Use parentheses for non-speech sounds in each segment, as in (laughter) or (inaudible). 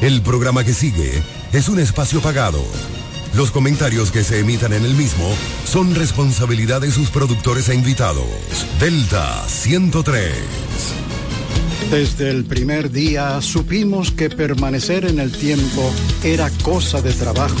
El programa que sigue es un espacio pagado. Los comentarios que se emitan en el mismo son responsabilidad de sus productores e invitados. Delta 103. Desde el primer día supimos que permanecer en el tiempo era cosa de trabajo.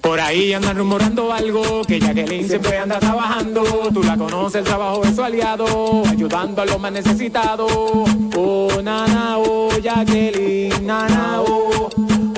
Por ahí andan rumorando algo, que Jacqueline siempre anda trabajando. Tú la conoces, el trabajo de su aliado, ayudando a los más necesitados. Oh, nana, oh, Jacqueline, nana, oh,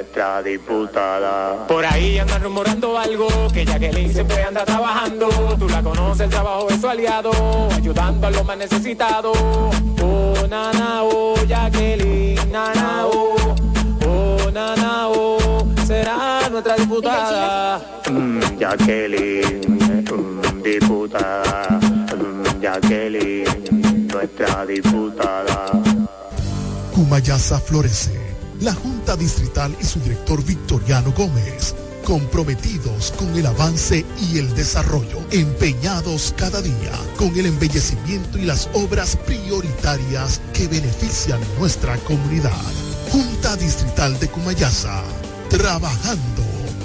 nuestra diputada. Por ahí andan rumorando algo, que Jacqueline siempre anda trabajando. Tú la conoces, el trabajo de su aliado, ayudando a los más necesitados. Oh, nana, oh, Jacqueline, nana, oh, oh, nana, oh, será nuestra diputada. Mm, Jacqueline, mm, diputada, mm, Jacqueline, nuestra diputada. Cumayasa florece. La Junta Distrital y su director Victoriano Gómez, comprometidos con el avance y el desarrollo, empeñados cada día con el embellecimiento y las obras prioritarias que benefician nuestra comunidad. Junta Distrital de Cumayasa, trabajando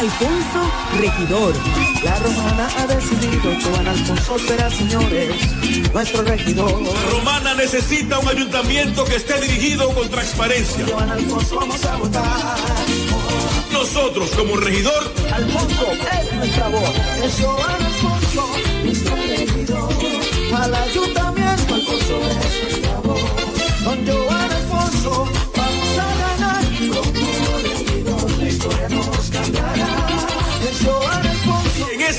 Alfonso, regidor. La romana ha decidido, Joan Alfonso será, señores, nuestro regidor. Romana necesita un ayuntamiento que esté dirigido con transparencia. Joan Alfonso vamos a votar. Nosotros, como regidor, Alfonso es nuestra voz. Es Joan Alfonso, nuestro regidor. Al ayuntamiento, Alfonso es nuestra voz. Con Joan Alfonso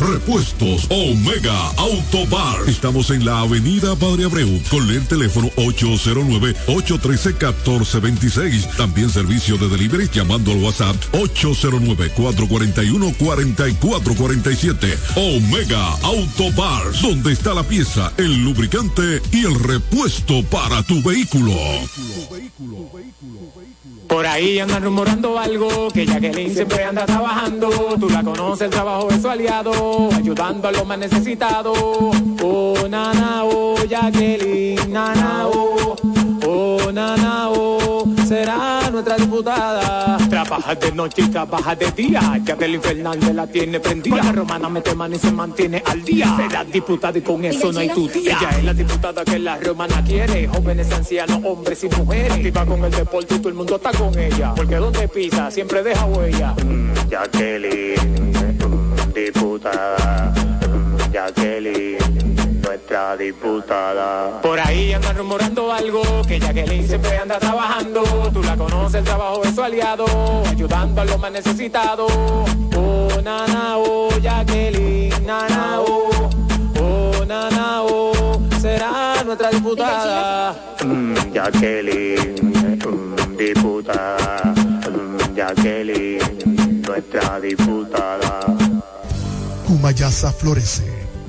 Repuestos Omega Auto Bar. Estamos en la avenida Padre Abreu con el teléfono 809-813-1426. También servicio de delivery llamando al WhatsApp 809-441-4447. Omega Auto Bar, donde está la pieza, el lubricante y el repuesto para tu vehículo. Por ahí andan rumorando algo, que Jacqueline siempre anda trabajando. Tú la conoces, el trabajo es su aliado, ayudando a los más necesitados. Oh, nana, oh, Jacqueline, nana, oh, oh, nana, oh, será nuestra diputada. Trabaja de noche y trabaja de día. Jacqueline Fernández la tiene prendida. La romana mete mano y se mantiene al día. Será diputada y con eso no hay tu día. Ella es la diputada que la romana quiere. Jóvenes, ancianos, hombres y mujeres. Activa con el deporte y todo el mundo está con ella. Porque donde pisa siempre deja huella. Jacqueline, mm, diputada, mm, Jacqueline, nuestra diputada. Por ahí andan rumorando algo, que Jacqueline siempre anda trabajando. Tú la conoces, el trabajo es su aliado, ayudando a los más necesitados. Oh, nana, oh, Jacqueline, nana, oh, oh, nana, oh, será nuestra diputada. Mm, Jacqueline, mm, diputada, mm, Jacqueline, nuestra diputada. Cumayasa florece.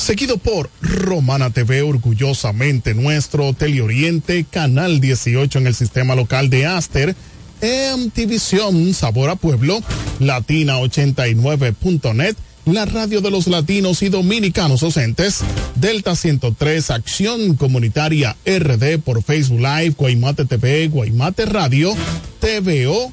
seguido por Romana TV, orgullosamente nuestro Teleoriente, Canal 18 en el sistema local de Aster, MTVision, Sabor a Pueblo, Latina89.net, la radio de los latinos y dominicanos docentes, Delta 103, Acción Comunitaria RD por Facebook Live, Guaymate TV, Guaymate Radio, TVO,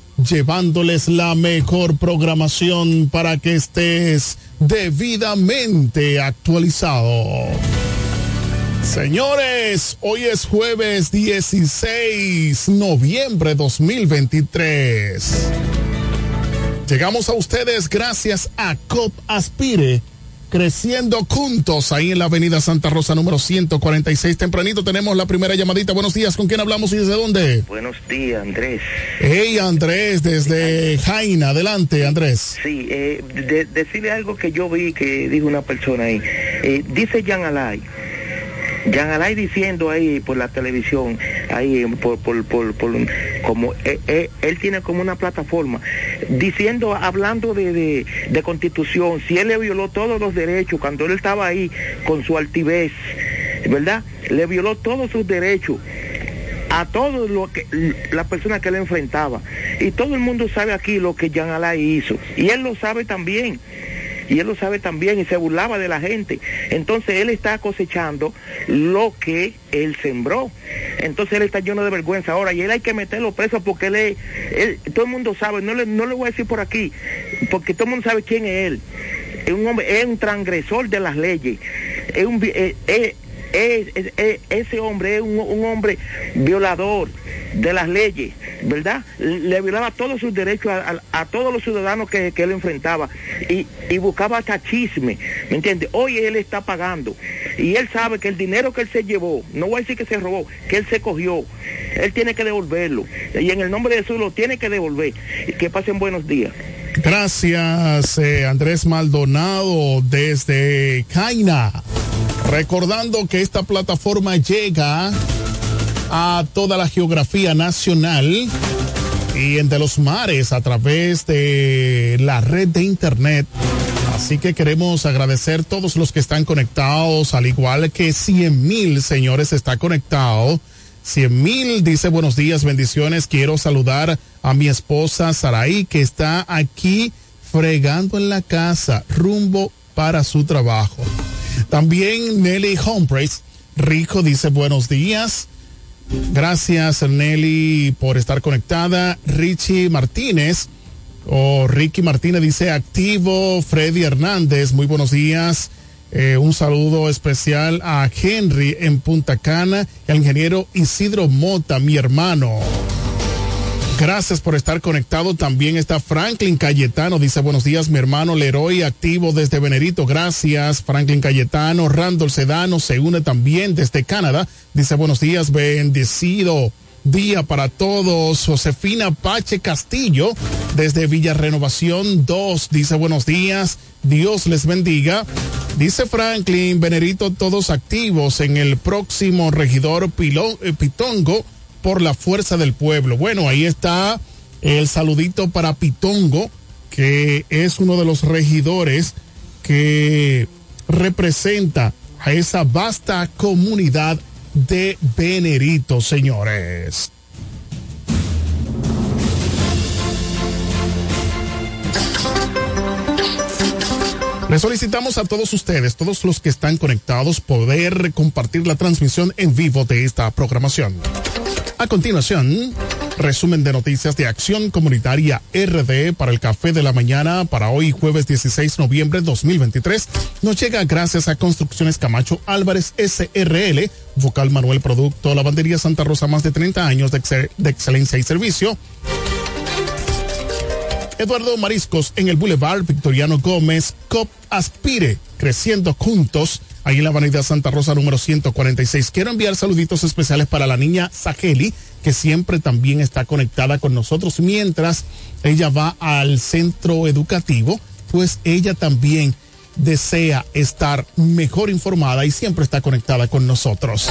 llevándoles la mejor programación para que estés debidamente actualizado. Señores, hoy es jueves 16 noviembre 2023. Llegamos a ustedes gracias a COP Aspire creciendo juntos ahí en la avenida Santa Rosa número 146. Tempranito tenemos la primera llamadita. Buenos días, ¿con quién hablamos y desde dónde? Buenos días, Andrés. Hey, Andrés, desde Jaina. Adelante, Andrés. Sí, eh, decirle algo que yo vi que dijo una persona ahí. Eh, dice Jan Alay Jan Alay diciendo ahí por la televisión, ahí por, por, por, como eh, eh, él, tiene como una plataforma, diciendo, hablando de, de, constitución, si él le violó todos los derechos cuando él estaba ahí con su altivez, ¿verdad? Le violó todos sus derechos a todos lo que la persona que él enfrentaba. Y todo el mundo sabe aquí lo que Jan Alay hizo. Y él lo sabe también y él lo sabe también y se burlaba de la gente. Entonces él está cosechando lo que él sembró. Entonces él está lleno de vergüenza ahora y él hay que meterlo preso porque él es, todo el mundo sabe, no le, no le voy a decir por aquí, porque todo el mundo sabe quién es él. Es un hombre, es un transgresor de las leyes. Es un, eh, ese hombre es un, hombre violador de las leyes, ¿verdad? Le violaba todos sus derechos a, todos los ciudadanos que, él enfrentaba y, buscaba hasta chisme, ¿me entiendes? Hoy él está pagando y él sabe que el dinero que él se llevó, no voy a decir que se robó, que él se cogió, él tiene que devolverlo y en el nombre de Jesús lo tiene que devolver. Que pasen buenos días. Gracias, eh, Andrés Maldonado, desde Caina. Recordando que esta plataforma llega a toda la geografía nacional y entre los mares a través de la red de internet. Así que queremos agradecer a todos los que están conectados, al igual que 100 mil señores está conectado. 100 mil dice buenos días, bendiciones. Quiero saludar mi esposa Saraí que está aquí fregando en la casa rumbo para su trabajo. También Nelly Humphreys, Rico, dice buenos días. Gracias Nelly por estar conectada. Richie Martínez o Ricky Martínez dice activo. Freddy Hernández, muy buenos días. Eh, un saludo especial a Henry en Punta Cana y al ingeniero Isidro Mota, mi hermano. Gracias por estar conectado. También está Franklin Cayetano. Dice buenos días, mi hermano Leroy, activo desde Venerito. Gracias, Franklin Cayetano. Randall Sedano se une también desde Canadá. Dice buenos días, bendecido día para todos. Josefina Pache Castillo desde Villa Renovación 2. Dice buenos días. Dios les bendiga. Dice Franklin, Venerito, todos activos en el próximo regidor eh, Pitongo por la fuerza del pueblo. Bueno, ahí está el saludito para Pitongo, que es uno de los regidores que representa a esa vasta comunidad de Beneritos, señores. Le solicitamos a todos ustedes, todos los que están conectados, poder compartir la transmisión en vivo de esta programación. A continuación, resumen de noticias de Acción Comunitaria RD para el Café de la Mañana para hoy jueves 16 de noviembre 2023. Nos llega gracias a Construcciones Camacho Álvarez SRL, Vocal Manuel Producto, Lavandería Santa Rosa, más de 30 años de, de excelencia y servicio. Eduardo Mariscos en el Boulevard Victoriano Gómez, COP Aspire, creciendo juntos, ahí en la Avenida Santa Rosa número 146. Quiero enviar saluditos especiales para la niña Sajeli, que siempre también está conectada con nosotros mientras ella va al centro educativo, pues ella también desea estar mejor informada y siempre está conectada con nosotros.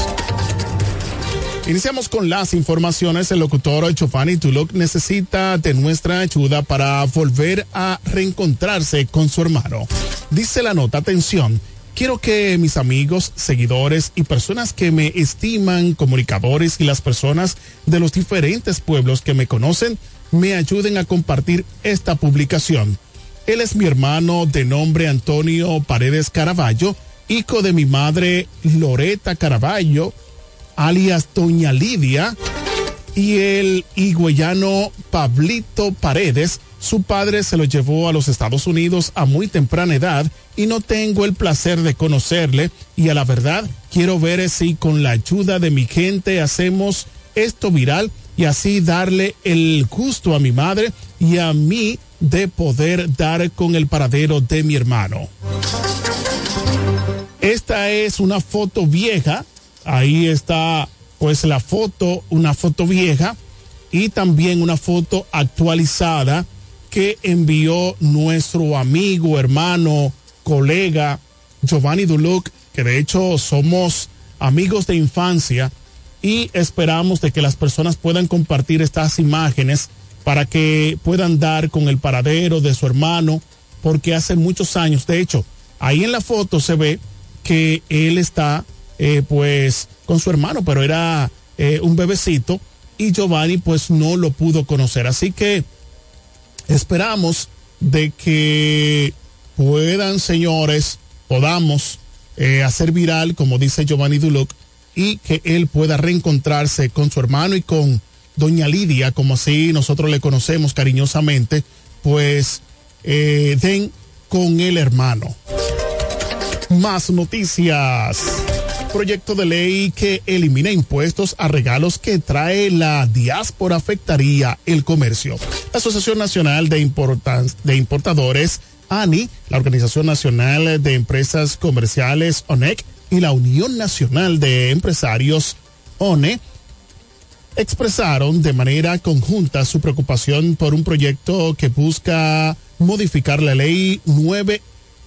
Iniciamos con las informaciones. El locutor Giovanni Tuluk necesita de nuestra ayuda para volver a reencontrarse con su hermano. Dice la nota, atención, quiero que mis amigos, seguidores y personas que me estiman, comunicadores y las personas de los diferentes pueblos que me conocen, me ayuden a compartir esta publicación. Él es mi hermano de nombre Antonio Paredes Caraballo, hijo de mi madre Loreta Caraballo, alias Doña Lidia, y el higüeyano Pablito Paredes. Su padre se lo llevó a los Estados Unidos a muy temprana edad y no tengo el placer de conocerle y a la verdad quiero ver si con la ayuda de mi gente hacemos esto viral y así darle el gusto a mi madre y a mí de poder dar con el paradero de mi hermano. Esta es una foto vieja ahí está pues la foto, una foto vieja y también una foto actualizada que envió nuestro amigo, hermano, colega Giovanni Duluc, que de hecho somos amigos de infancia y esperamos de que las personas puedan compartir estas imágenes para que puedan dar con el paradero de su hermano, porque hace muchos años, de hecho, ahí en la foto se ve que él está eh, pues con su hermano, pero era eh, un bebecito y Giovanni pues no lo pudo conocer. Así que esperamos de que puedan, señores, podamos eh, hacer viral, como dice Giovanni Duluc, y que él pueda reencontrarse con su hermano y con doña Lidia, como así nosotros le conocemos cariñosamente, pues den con el hermano. Más noticias proyecto de ley que elimina impuestos a regalos que trae la diáspora afectaría el comercio. La Asociación Nacional de, de Importadores, ANI, la Organización Nacional de Empresas Comerciales, ONEC, y la Unión Nacional de Empresarios, ONE, expresaron de manera conjunta su preocupación por un proyecto que busca modificar la ley 9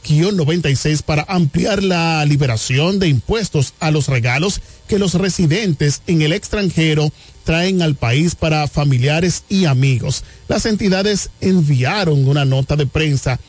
96 para ampliar la liberación de impuestos a los regalos que los residentes en el extranjero traen al país para familiares y amigos. Las entidades enviaron una nota de prensa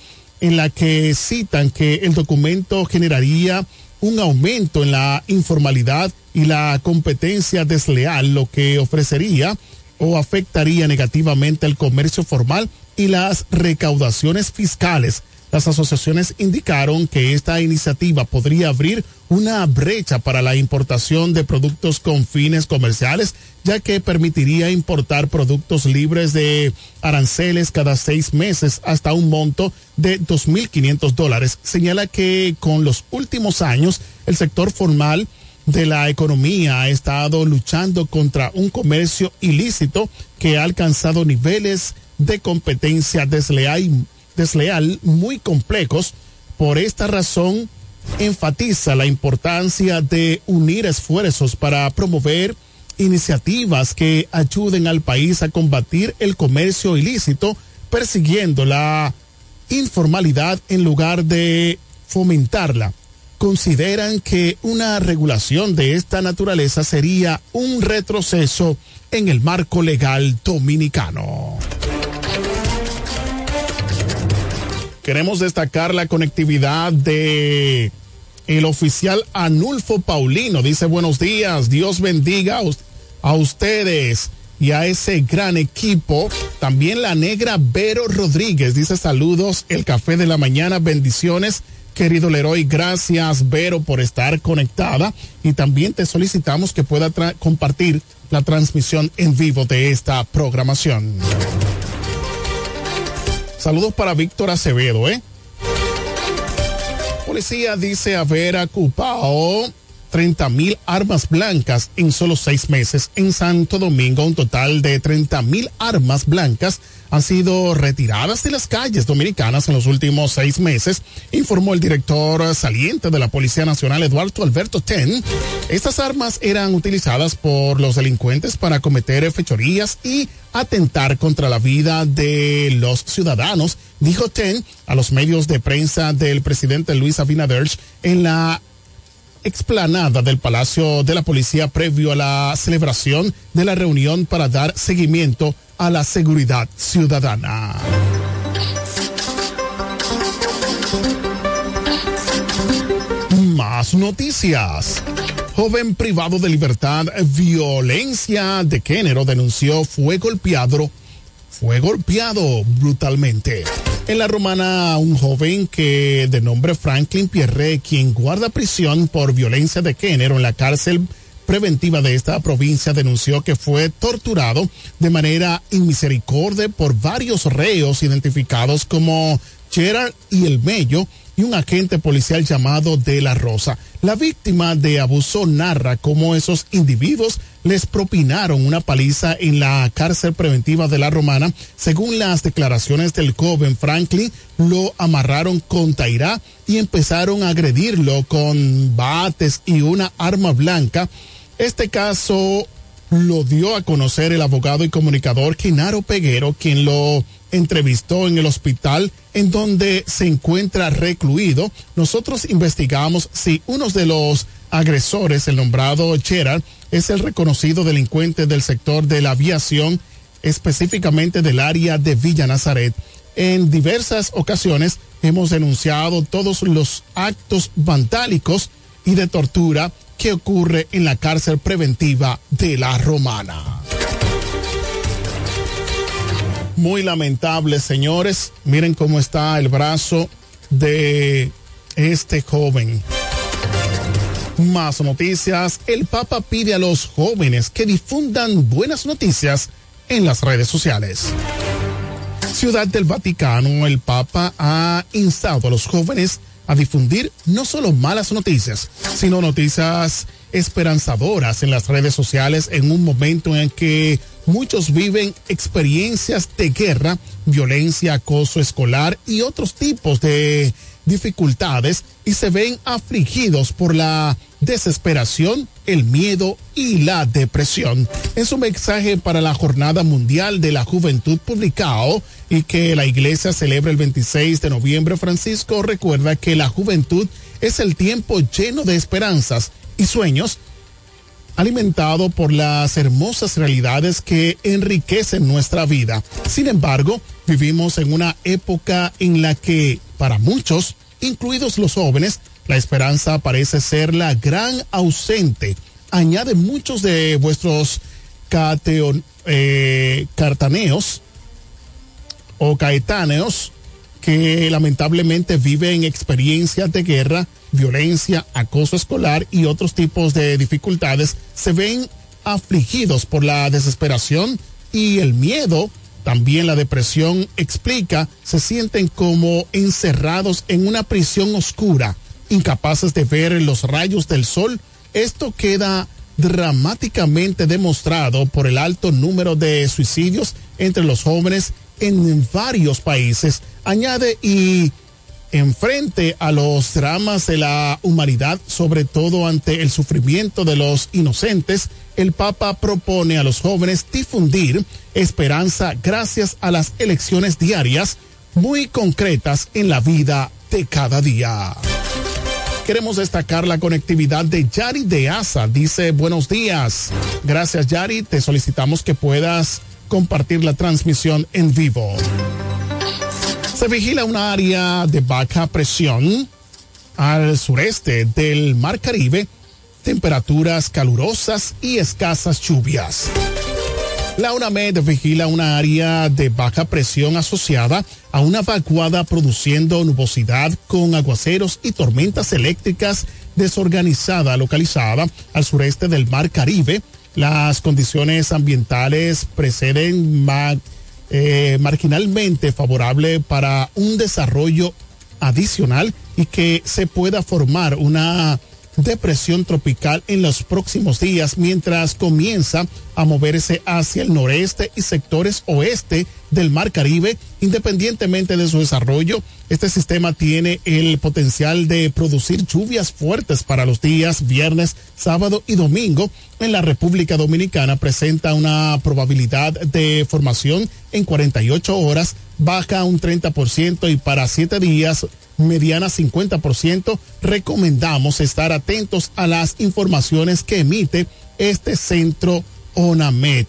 en la que citan que el documento generaría un aumento en la informalidad y la competencia desleal, lo que ofrecería o afectaría negativamente el comercio formal y las recaudaciones fiscales las asociaciones indicaron que esta iniciativa podría abrir una brecha para la importación de productos con fines comerciales, ya que permitiría importar productos libres de aranceles cada seis meses hasta un monto de 2.500 dólares. Señala que con los últimos años el sector formal de la economía ha estado luchando contra un comercio ilícito que ha alcanzado niveles de competencia desleal desleal muy complejos. Por esta razón, enfatiza la importancia de unir esfuerzos para promover iniciativas que ayuden al país a combatir el comercio ilícito, persiguiendo la informalidad en lugar de fomentarla. Consideran que una regulación de esta naturaleza sería un retroceso en el marco legal dominicano. Queremos destacar la conectividad de el oficial Anulfo Paulino. Dice buenos días, Dios bendiga a ustedes y a ese gran equipo. También la negra Vero Rodríguez dice saludos, el café de la mañana, bendiciones Querido Leroy, gracias Vero por estar conectada y también te solicitamos que pueda compartir la transmisión en vivo de esta programación. Saludos para Víctor Acevedo, ¿eh? Policía dice haber ocupado 30 mil armas blancas en solo seis meses. En Santo Domingo, un total de 30 mil armas blancas han sido retiradas de las calles dominicanas en los últimos seis meses, informó el director saliente de la Policía Nacional, Eduardo Alberto Ten. Estas armas eran utilizadas por los delincuentes para cometer fechorías y atentar contra la vida de los ciudadanos, dijo Ten a los medios de prensa del presidente Luis Abinader en la explanada del Palacio de la Policía previo a la celebración de la reunión para dar seguimiento a la seguridad ciudadana. Más noticias. Joven privado de libertad, violencia de género denunció fue golpeado, fue golpeado brutalmente. En la romana, un joven que de nombre Franklin Pierre, quien guarda prisión por violencia de género en la cárcel preventiva de esta provincia, denunció que fue torturado de manera inmisericordia por varios reos identificados como Gerard y el Mello y un agente policial llamado De La Rosa. La víctima de abuso narra cómo esos individuos les propinaron una paliza en la cárcel preventiva de la Romana. Según las declaraciones del joven Franklin, lo amarraron con tairá y empezaron a agredirlo con bates y una arma blanca. Este caso lo dio a conocer el abogado y comunicador Kinaro Peguero, quien lo entrevistó en el hospital en donde se encuentra recluido. Nosotros investigamos si uno de los agresores, el nombrado Gerard, es el reconocido delincuente del sector de la aviación, específicamente del área de Villa Nazaret. En diversas ocasiones hemos denunciado todos los actos vandálicos y de tortura que ocurre en la cárcel preventiva de la Romana. Muy lamentable, señores. Miren cómo está el brazo de este joven. Más noticias. El Papa pide a los jóvenes que difundan buenas noticias en las redes sociales. Ciudad del Vaticano, el Papa ha instado a los jóvenes a difundir no solo malas noticias, sino noticias esperanzadoras en las redes sociales en un momento en que muchos viven experiencias de guerra, violencia, acoso escolar y otros tipos de dificultades y se ven afligidos por la desesperación, el miedo y la depresión. En su mensaje para la Jornada Mundial de la Juventud publicado y que la iglesia celebra el 26 de noviembre, Francisco recuerda que la juventud es el tiempo lleno de esperanzas y sueños alimentado por las hermosas realidades que enriquecen nuestra vida. Sin embargo, vivimos en una época en la que, para muchos, incluidos los jóvenes, la esperanza parece ser la gran ausente. Añade muchos de vuestros eh, cartaneos o caetáneos que lamentablemente viven experiencias de guerra, violencia, acoso escolar y otros tipos de dificultades, se ven afligidos por la desesperación y el miedo, también la depresión explica, se sienten como encerrados en una prisión oscura, incapaces de ver los rayos del sol. Esto queda dramáticamente demostrado por el alto número de suicidios entre los jóvenes en varios países. Añade y enfrente a los dramas de la humanidad, sobre todo ante el sufrimiento de los inocentes, el Papa propone a los jóvenes difundir esperanza gracias a las elecciones diarias muy concretas en la vida de cada día. Queremos destacar la conectividad de Yari de Asa. Dice buenos días. Gracias Yari. Te solicitamos que puedas compartir la transmisión en vivo. Se vigila un área de baja presión al sureste del Mar Caribe, temperaturas calurosas y escasas lluvias. La UNAMED vigila una área de baja presión asociada a una vacuada produciendo nubosidad con aguaceros y tormentas eléctricas desorganizada localizada al sureste del Mar Caribe. Las condiciones ambientales preceden eh, marginalmente favorable para un desarrollo adicional y que se pueda formar una depresión tropical en los próximos días mientras comienza a moverse hacia el noreste y sectores oeste del Mar Caribe. Independientemente de su desarrollo, este sistema tiene el potencial de producir lluvias fuertes para los días viernes, sábado y domingo. En la República Dominicana presenta una probabilidad de formación en 48 horas, baja un 30% y para 7 días mediana 50%, recomendamos estar atentos a las informaciones que emite este centro ONAMED.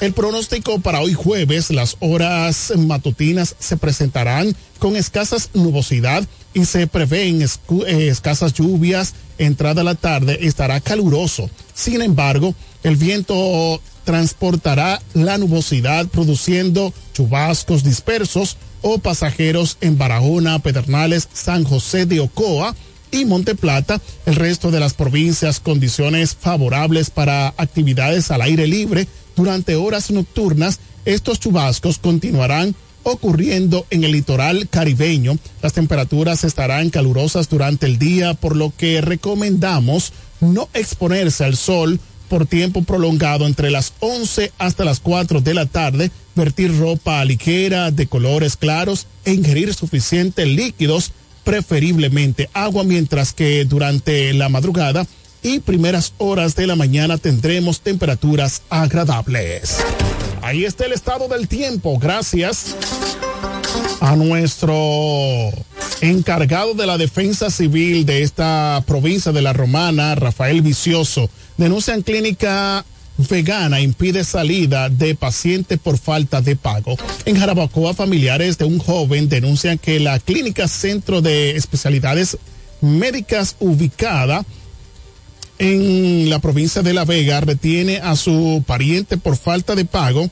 El pronóstico para hoy jueves, las horas matutinas se presentarán con escasas nubosidad y se prevén eh, escasas lluvias. Entrada la tarde estará caluroso. Sin embargo, el viento transportará la nubosidad produciendo chubascos dispersos o pasajeros en Barahona, Pedernales, San José de Ocoa y Monte Plata. El resto de las provincias condiciones favorables para actividades al aire libre durante horas nocturnas. Estos chubascos continuarán ocurriendo en el litoral caribeño. Las temperaturas estarán calurosas durante el día, por lo que recomendamos no exponerse al sol por tiempo prolongado entre las 11 hasta las 4 de la tarde, vertir ropa ligera de colores claros e ingerir suficientes líquidos, preferiblemente agua, mientras que durante la madrugada y primeras horas de la mañana tendremos temperaturas agradables. Ahí está el estado del tiempo, gracias a nuestro encargado de la defensa civil de esta provincia de la Romana, Rafael Vicioso, denuncian clínica vegana impide salida de paciente por falta de pago. En Jarabacoa, familiares de un joven denuncian que la clínica Centro de Especialidades Médicas ubicada en la provincia de La Vega retiene a su pariente por falta de pago.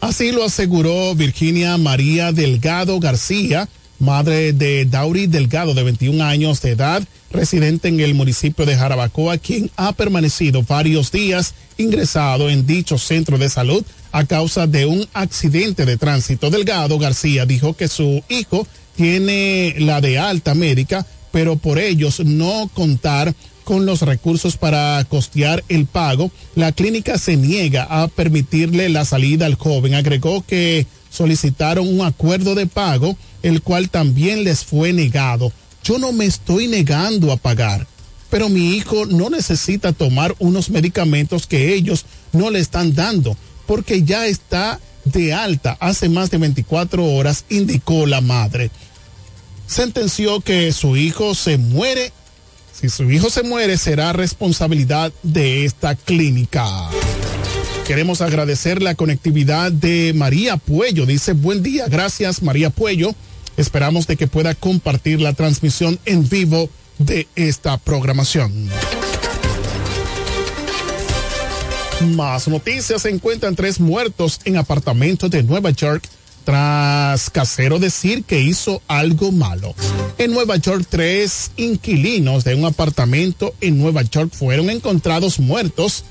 Así lo aseguró Virginia María Delgado García, madre de Dauri Delgado, de 21 años de edad, residente en el municipio de Jarabacoa, quien ha permanecido varios días ingresado en dicho centro de salud a causa de un accidente de tránsito. Delgado García dijo que su hijo tiene la de alta médica, pero por ellos no contar con los recursos para costear el pago, la clínica se niega a permitirle la salida al joven. Agregó que solicitaron un acuerdo de pago, el cual también les fue negado. Yo no me estoy negando a pagar, pero mi hijo no necesita tomar unos medicamentos que ellos no le están dando, porque ya está de alta hace más de 24 horas, indicó la madre. Sentenció que su hijo se muere si su hijo se muere, será responsabilidad de esta clínica. Queremos agradecer la conectividad de María Puello. Dice, buen día, gracias María Puello. Esperamos de que pueda compartir la transmisión en vivo de esta programación. Más noticias. Se encuentran tres muertos en apartamentos de Nueva York tras casero decir que hizo algo malo. En Nueva York, tres inquilinos de un apartamento en Nueva York fueron encontrados muertos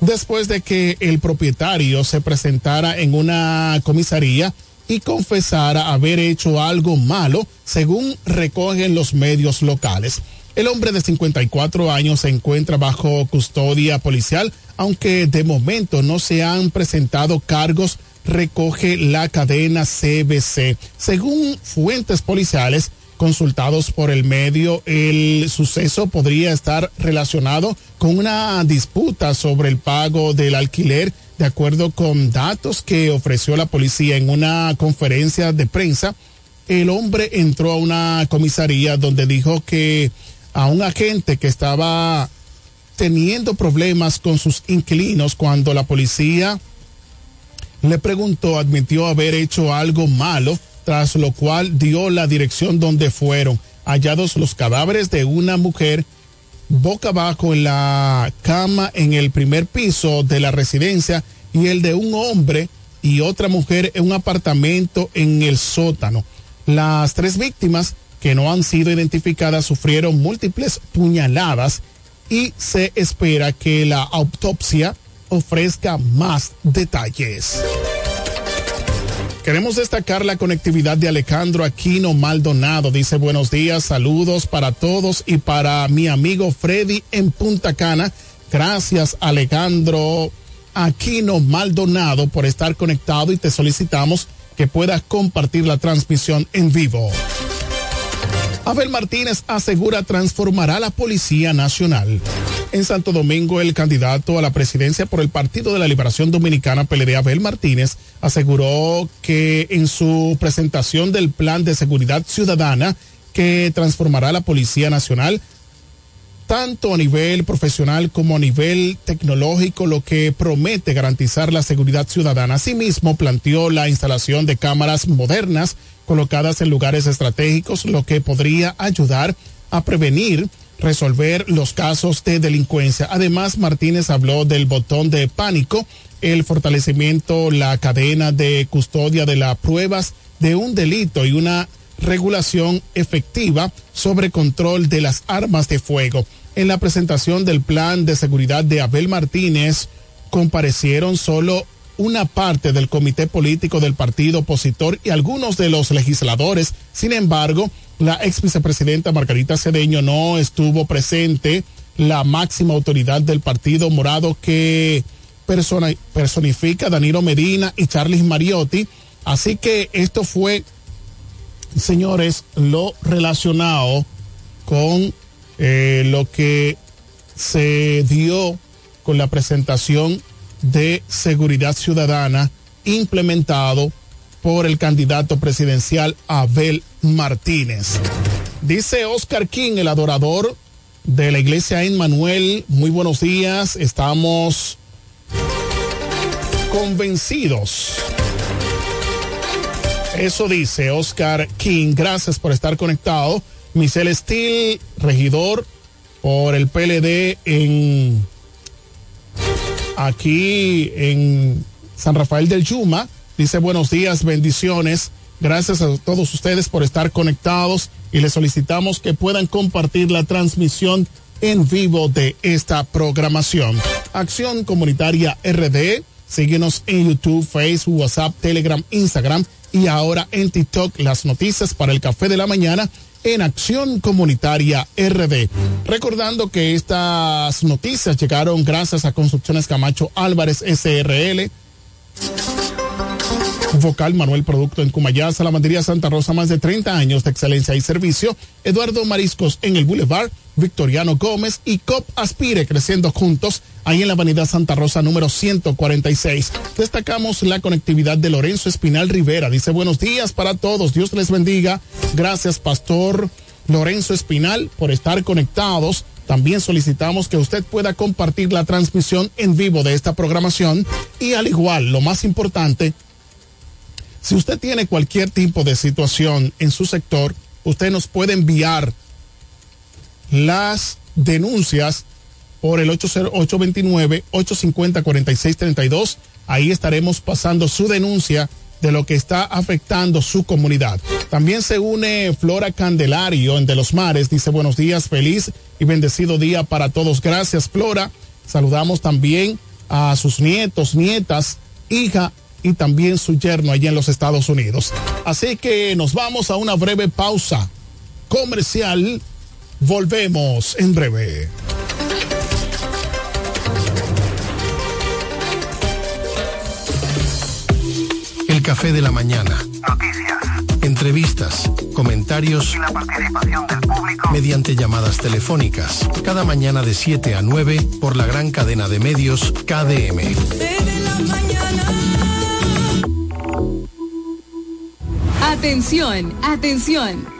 después de que el propietario se presentara en una comisaría y confesara haber hecho algo malo, según recogen los medios locales. El hombre de 54 años se encuentra bajo custodia policial, aunque de momento no se han presentado cargos recoge la cadena CBC. Según fuentes policiales consultados por el medio, el suceso podría estar relacionado con una disputa sobre el pago del alquiler, de acuerdo con datos que ofreció la policía en una conferencia de prensa. El hombre entró a una comisaría donde dijo que a un agente que estaba teniendo problemas con sus inquilinos cuando la policía le preguntó, admitió haber hecho algo malo, tras lo cual dio la dirección donde fueron hallados los cadáveres de una mujer boca abajo en la cama en el primer piso de la residencia y el de un hombre y otra mujer en un apartamento en el sótano. Las tres víctimas que no han sido identificadas sufrieron múltiples puñaladas y se espera que la autopsia ofrezca más detalles. Queremos destacar la conectividad de Alejandro Aquino Maldonado. Dice buenos días, saludos para todos y para mi amigo Freddy en Punta Cana. Gracias Alejandro Aquino Maldonado por estar conectado y te solicitamos que puedas compartir la transmisión en vivo. Abel Martínez asegura transformará la Policía Nacional. En Santo Domingo, el candidato a la presidencia por el Partido de la Liberación Dominicana, PLD, Abel Martínez, aseguró que en su presentación del Plan de Seguridad Ciudadana que transformará la Policía Nacional, tanto a nivel profesional como a nivel tecnológico, lo que promete garantizar la seguridad ciudadana. Asimismo, planteó la instalación de cámaras modernas colocadas en lugares estratégicos, lo que podría ayudar a prevenir resolver los casos de delincuencia. Además, Martínez habló del botón de pánico, el fortalecimiento, la cadena de custodia de las pruebas de un delito y una regulación efectiva sobre control de las armas de fuego. En la presentación del plan de seguridad de Abel Martínez, comparecieron solo una parte del comité político del partido opositor y algunos de los legisladores. Sin embargo, la ex vicepresidenta Margarita Cedeño no estuvo presente, la máxima autoridad del partido morado que personifica Danilo Medina y Charles Mariotti. Así que esto fue, señores, lo relacionado con eh, lo que se dio con la presentación de seguridad ciudadana implementado por el candidato presidencial Abel Martínez. Dice Oscar King, el adorador de la iglesia en Manuel, muy buenos días, estamos convencidos. Eso dice Oscar King, gracias por estar conectado. Michelle Steele, regidor por el PLD en aquí en San Rafael del Yuma. Dice buenos días, bendiciones. Gracias a todos ustedes por estar conectados y les solicitamos que puedan compartir la transmisión en vivo de esta programación. Acción Comunitaria RD. Síguenos en YouTube, Facebook, WhatsApp, Telegram, Instagram y ahora en TikTok las noticias para el café de la mañana en Acción Comunitaria RD. Recordando que estas noticias llegaron gracias a Construcciones Camacho Álvarez SRL. Vocal Manuel Producto en Cumayá, Salamandería Santa Rosa, más de 30 años de excelencia y servicio. Eduardo Mariscos en el Boulevard, Victoriano Gómez y COP Aspire creciendo juntos ahí en la Avenida Santa Rosa número 146. Destacamos la conectividad de Lorenzo Espinal Rivera. Dice buenos días para todos. Dios les bendiga. Gracias, Pastor Lorenzo Espinal, por estar conectados. También solicitamos que usted pueda compartir la transmisión en vivo de esta programación y al igual, lo más importante, si usted tiene cualquier tipo de situación en su sector, usted nos puede enviar las denuncias por el 80829-850-4632. Ahí estaremos pasando su denuncia de lo que está afectando su comunidad. También se une Flora Candelario en De los Mares. Dice buenos días, feliz y bendecido día para todos. Gracias, Flora. Saludamos también a sus nietos, nietas, hija y también su yerno allá en los Estados Unidos. Así que nos vamos a una breve pausa comercial. Volvemos en breve. El café de la mañana. Noticias. Entrevistas, comentarios y la participación del público mediante llamadas telefónicas. Cada mañana de 7 a 9 por la gran cadena de medios KDM. Atención, atención.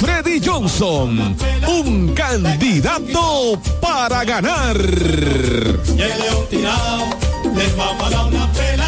Freddy Johnson, un candidato para ganar. Y el león tirado, les vamos a dar una pela.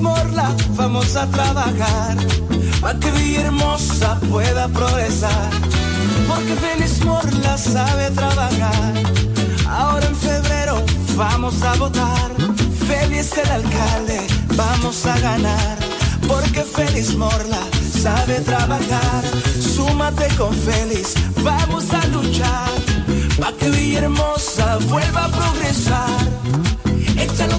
Morla, vamos a trabajar. Para que Villahermosa pueda progresar. Porque Félix Morla sabe trabajar. Ahora en febrero vamos a votar. Félix el alcalde, vamos a ganar. Porque Félix Morla sabe trabajar. Súmate con Félix, vamos a luchar. Para que Villahermosa vuelva a progresar. Échalo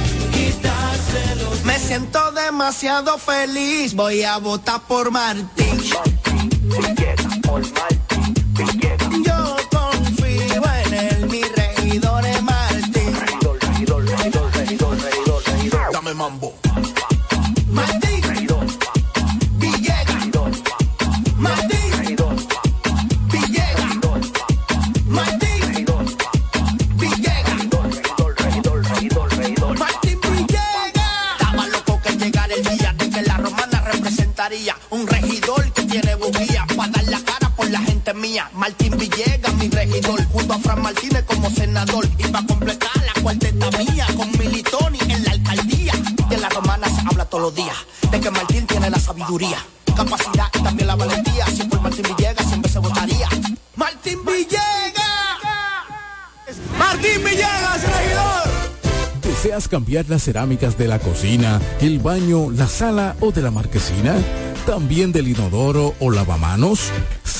Siento demasiado feliz, voy a votar por Martín. Yo confío en él, mi regidor es Martín. Dame mambo. Martínez como senador. Y para completar la cuarteta mía, con Militoni en la alcaldía. De la romana se habla todos los días, de que Martín tiene la sabiduría, capacidad y también la valentía. Si por Martín Villegas siempre se votaría. ¡Martín Villegas! ¡Martín Villegas, regidor! ¿Deseas cambiar las cerámicas de la cocina, el baño, la sala o de la marquesina? ¿También del inodoro o lavamanos?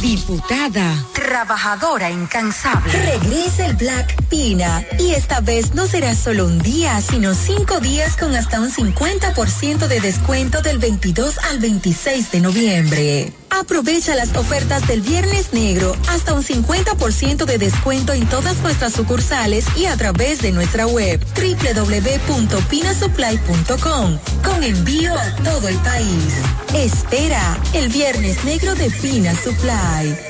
Diputada, trabajadora incansable. Regresa el Black Pina y esta vez no será solo un día, sino cinco días con hasta un 50% de descuento del 22 al 26 de noviembre. Aprovecha las ofertas del Viernes Negro, hasta un 50% de descuento en todas nuestras sucursales y a través de nuestra web www.pinasupply.com con envío a todo el país. Espera el Viernes Negro de Pina Supply.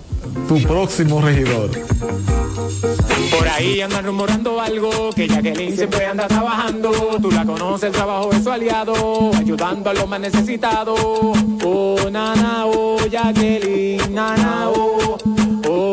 tu próximo regidor. Por ahí andan rumorando algo, que Jacqueline siempre anda trabajando. Tú la conoces, el trabajo de su aliado, ayudando a los más necesitados. Oh, nana, oh, Jacqueline, nana,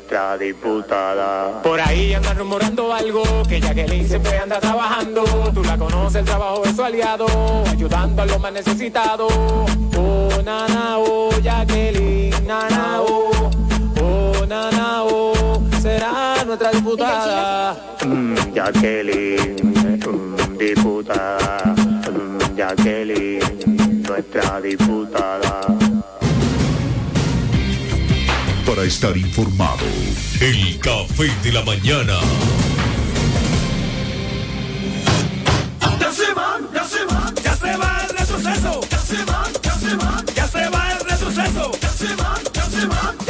nuestra diputada. Por ahí andan rumorando algo, que Jacqueline siempre anda trabajando. Tú la conoces, el trabajo de su aliado, ayudando a los más necesitados. Oh, nana, oh, Jacqueline, nana, oh, oh, nana, oh, será nuestra diputada. Mm, Jacqueline, mm, diputada, mm, Jacqueline, nuestra diputada. Para estar informado, el café de la mañana. Ya se van, ya se van, ya se va el retroceso. Ya se van, ya se van, ya se va el retroceso. Ya se van, ya se van,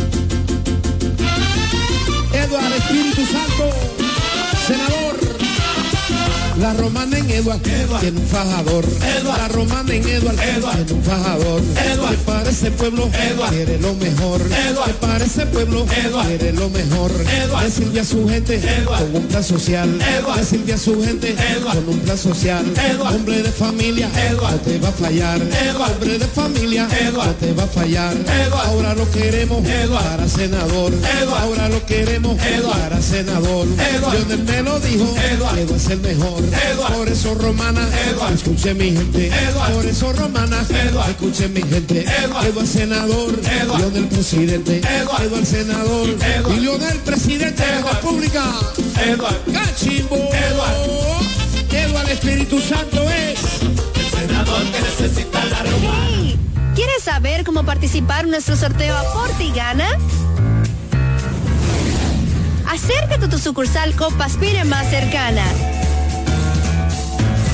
La romana en Eduard, tiene un fajador. La romana en Eduard, tiene un fajador. Que para ese pueblo quiere lo mejor. Que para ese pueblo quiere lo mejor. Decirle a su gente con un plan social. Decirle a su gente con un plan social. Hombre de familia, no te va a fallar. Hombre de familia, no te va a fallar. Ahora lo queremos para senador. Ahora lo queremos para senador. Lionel me lo dijo, Eduard es el mejor. Por eso romana, escuche mi gente. Por eso romana, escuche mi gente. Eduard senador, Lionel presidente. Eduard senador, y Lionel presidente de la República. Eduard Cachimbo. Eduard. Eduard Espíritu Santo es el senador que necesita la romana. Hey, ¿Quieres saber cómo participar en nuestro sorteo Aporte y Gana? Acércate a tu sucursal Copa Aspire más cercana.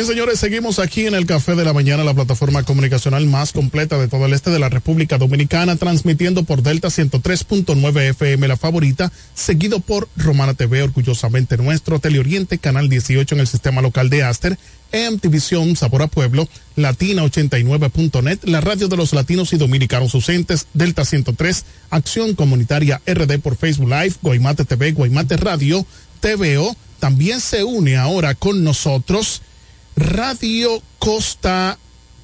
Bien, señores, seguimos aquí en el Café de la Mañana, la plataforma comunicacional más completa de todo el este de la República Dominicana, transmitiendo por Delta 103.9 FM, la favorita, seguido por Romana TV, orgullosamente nuestro, Teleoriente, Canal 18 en el sistema local de Aster, EMTV Sabor a Pueblo, Latina 89.net, la radio de los latinos y dominicanos ausentes, Delta 103, Acción Comunitaria RD por Facebook Live, Guaymate TV, Guaymate Radio, TVO, también se une ahora con nosotros Radio Costa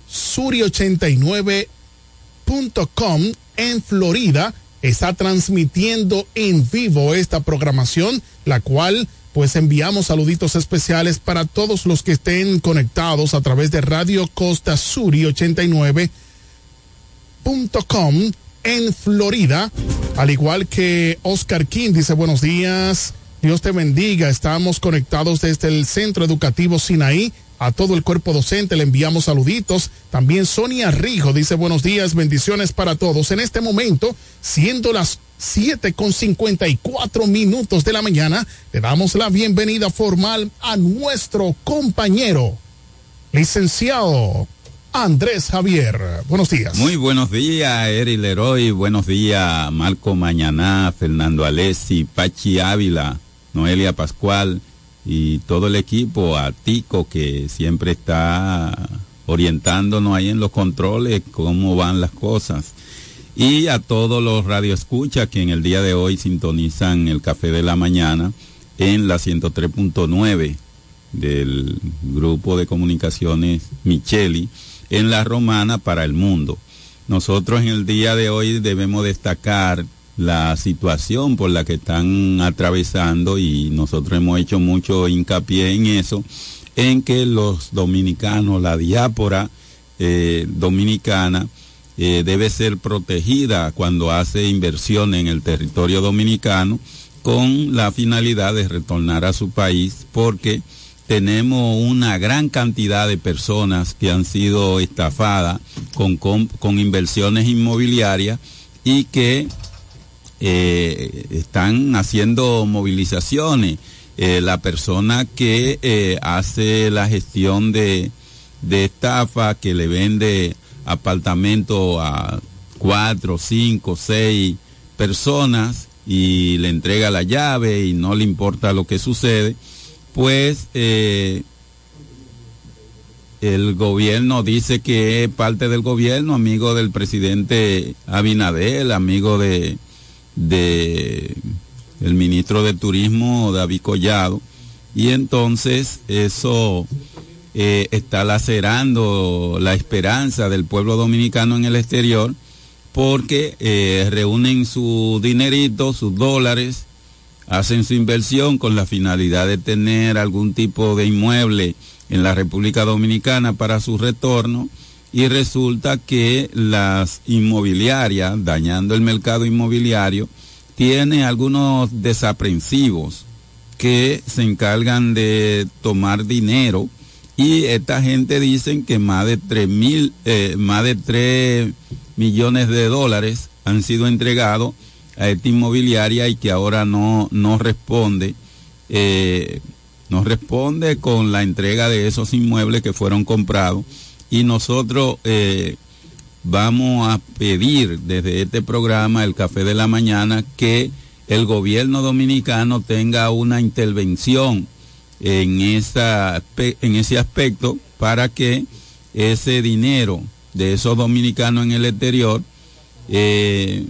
Suri 89.com en Florida está transmitiendo en vivo esta programación, la cual pues enviamos saluditos especiales para todos los que estén conectados a través de Radio Costa Suri 89.com en Florida, al igual que Oscar King dice buenos días, Dios te bendiga, estamos conectados desde el Centro Educativo Sinaí a todo el cuerpo docente le enviamos saluditos. También Sonia Rijo dice buenos días, bendiciones para todos. En este momento, siendo las 7 con 54 minutos de la mañana, le damos la bienvenida formal a nuestro compañero, Licenciado Andrés Javier, buenos días. Muy buenos días, Eri Leroy. Buenos días, Marco Mañaná, Fernando Alessi, Pachi Ávila, Noelia Pascual y todo el equipo, a Tico que siempre está orientándonos ahí en los controles, cómo van las cosas. Y a todos los radioescuchas que en el día de hoy sintonizan el café de la mañana en la 103.9 del grupo de comunicaciones Micheli en la romana para el mundo. Nosotros en el día de hoy debemos destacar la situación por la que están atravesando y nosotros hemos hecho mucho hincapié en eso, en que los dominicanos, la diáspora eh, dominicana, eh, debe ser protegida cuando hace inversión en el territorio dominicano con la finalidad de retornar a su país porque tenemos una gran cantidad de personas que han sido estafadas con, con, inversiones inmobiliarias y que eh, están haciendo movilizaciones. Eh, la persona que eh, hace la gestión de, de estafa, que le vende apartamento a cuatro, cinco, seis personas y le entrega la llave y no le importa lo que sucede, pues eh, el gobierno dice que es parte del gobierno, amigo del presidente Abinadel, amigo de, de el ministro de Turismo David Collado, y entonces eso eh, está lacerando la esperanza del pueblo dominicano en el exterior porque eh, reúnen su dinerito, sus dólares, hacen su inversión con la finalidad de tener algún tipo de inmueble en la República Dominicana para su retorno y resulta que las inmobiliarias, dañando el mercado inmobiliario, tiene algunos desaprensivos que se encargan de tomar dinero. Y esta gente dicen que más de tres mil, eh, más de millones de dólares han sido entregados a esta inmobiliaria y que ahora no, no responde, eh, no responde con la entrega de esos inmuebles que fueron comprados y nosotros eh, vamos a pedir desde este programa, el Café de la Mañana, que el gobierno dominicano tenga una intervención en, esa, en ese aspecto para que ese dinero de esos dominicanos en el exterior eh,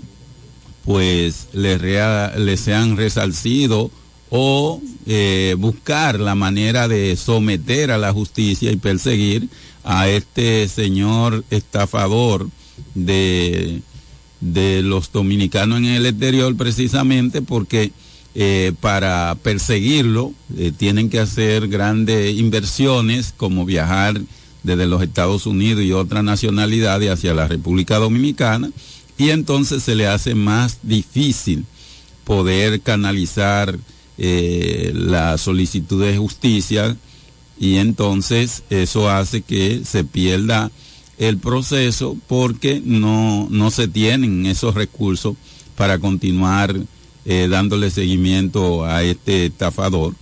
pues les, le sean resarcido o eh, buscar la manera de someter a la justicia y perseguir a este señor estafador de, de los dominicanos en el exterior precisamente porque eh, para perseguirlo eh, tienen que hacer grandes inversiones como viajar desde los Estados Unidos y otras nacionalidades hacia la República Dominicana y entonces se le hace más difícil poder canalizar eh, la solicitud de justicia y entonces eso hace que se pierda el proceso porque no, no se tienen esos recursos para continuar eh, dándole seguimiento a este estafador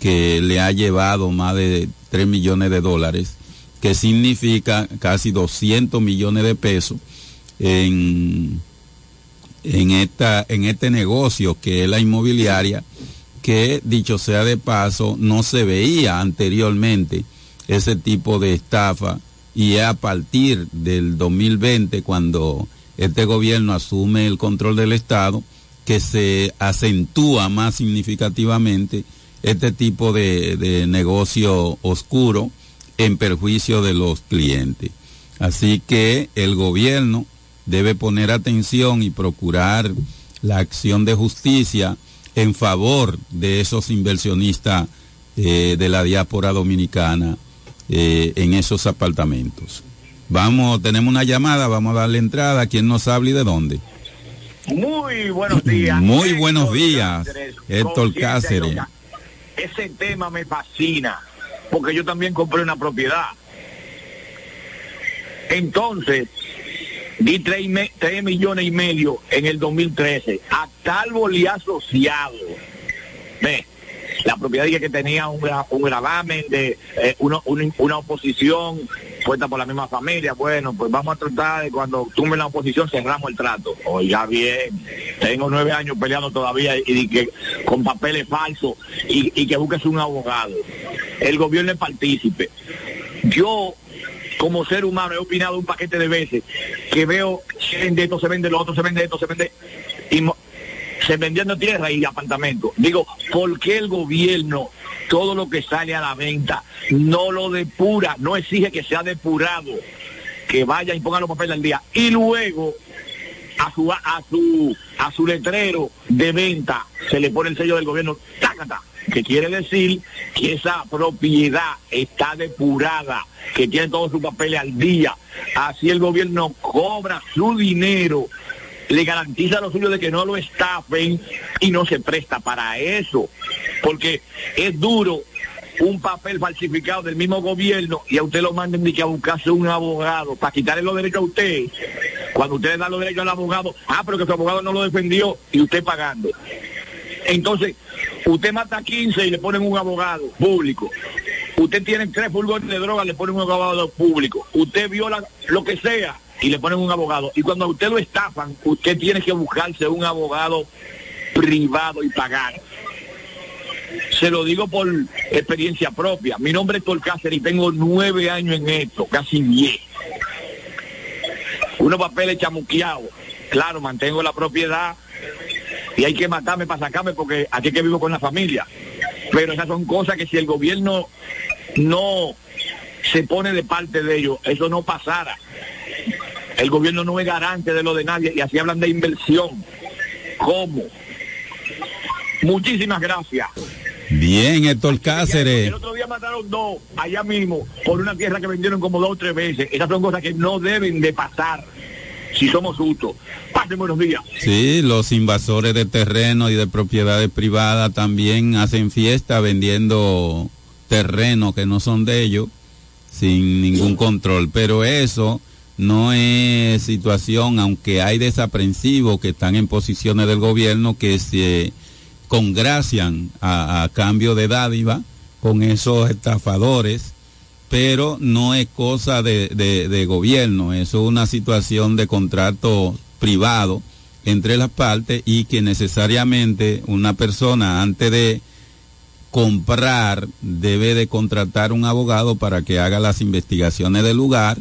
que le ha llevado más de 3 millones de dólares, que significa casi 200 millones de pesos en, en, esta, en este negocio que es la inmobiliaria, que dicho sea de paso, no se veía anteriormente ese tipo de estafa y a partir del 2020 cuando este gobierno asume el control del Estado que se acentúa más significativamente este tipo de, de negocio oscuro en perjuicio de los clientes. Así que el gobierno debe poner atención y procurar la acción de justicia en favor de esos inversionistas eh, de la diáspora dominicana eh, en esos apartamentos. Vamos, tenemos una llamada, vamos a darle entrada. ¿Quién nos habla y de dónde? Muy buenos días. Muy buenos días, Héctor Cáceres. Ese tema me fascina, porque yo también compré una propiedad. Entonces, di 3, millones y medio en el 2013 a Talvo y asociado. Ve, la propiedad dije que tenía un, un gravamen de eh, una oposición puesta por la misma familia. Bueno, pues vamos a tratar de cuando tumben la oposición cerramos el trato. Oiga bien, tengo nueve años peleando todavía y, y que con papeles falsos y, y que busques un abogado. El gobierno es partícipe. Yo como ser humano he opinado un paquete de veces que veo se vende esto, se vende lo otro, se vende esto, se vende y se vendiendo tierra y apartamentos. Digo, ¿por qué el gobierno todo lo que sale a la venta no lo depura, no exige que sea depurado, que vaya y ponga los papeles al día y luego a su a su a su letrero de venta se le pone el sello del gobierno que quiere decir que esa propiedad está depurada que tiene todos sus papeles al día así el gobierno cobra su dinero le garantiza lo suyo de que no lo estafen y no se presta para eso porque es duro un papel falsificado del mismo gobierno y a usted lo manden ni que a buscarse un abogado para quitarle los derechos a usted. Cuando usted le da los derechos al abogado, ah, pero que su abogado no lo defendió y usted pagando. Entonces, usted mata a 15 y le ponen un abogado público. Usted tiene tres furgones de droga, le ponen un abogado público. Usted viola lo que sea y le ponen un abogado. Y cuando usted lo estafan, usted tiene que buscarse un abogado privado y pagar. Se lo digo por experiencia propia. Mi nombre es Torcácer y tengo nueve años en esto, casi diez. Unos papeles chamuqueados. Claro, mantengo la propiedad y hay que matarme para sacarme porque aquí es que vivo con la familia. Pero esas son cosas que si el gobierno no se pone de parte de ellos, eso no pasara. El gobierno no es garante de lo de nadie y así hablan de inversión. ¿Cómo? Muchísimas gracias. Bien, Héctor Cáceres. El otro día mataron dos allá mismo por una tierra que vendieron como dos o tres veces. Esas son cosas que no deben de pasar si somos justos. Pasen buenos días. Sí, los invasores de terreno y de propiedades privadas también hacen fiesta vendiendo terrenos que no son de ellos sin ningún control. Pero eso no es situación, aunque hay desaprensivos que están en posiciones del gobierno que se congracian a, a cambio de dádiva con esos estafadores, pero no es cosa de, gobierno, eso es una situación de contrato privado entre las partes y que necesariamente una persona antes de comprar debe de contratar un abogado para que haga las investigaciones del lugar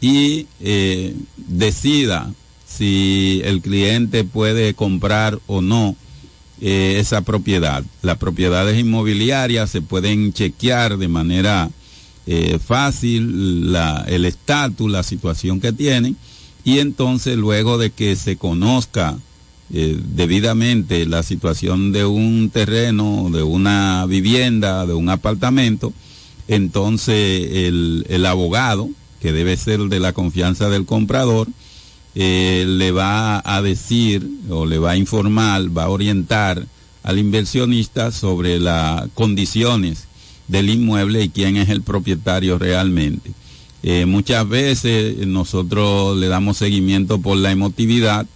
y eh, decida si el cliente puede comprar o no eh, esa propiedad. Las propiedades inmobiliarias se pueden chequear de manera eh, fácil el estatus, la situación que tienen y entonces luego de que se conozca eh, debidamente la situación de un terreno, de una vivienda, de un apartamento, entonces el, el abogado, que debe ser de la confianza del comprador, eh, le va a decir o le va a informar, va a orientar al inversionista sobre las condiciones del inmueble y quién es el propietario realmente. Eh, muchas veces nosotros le damos seguimiento por la emotividad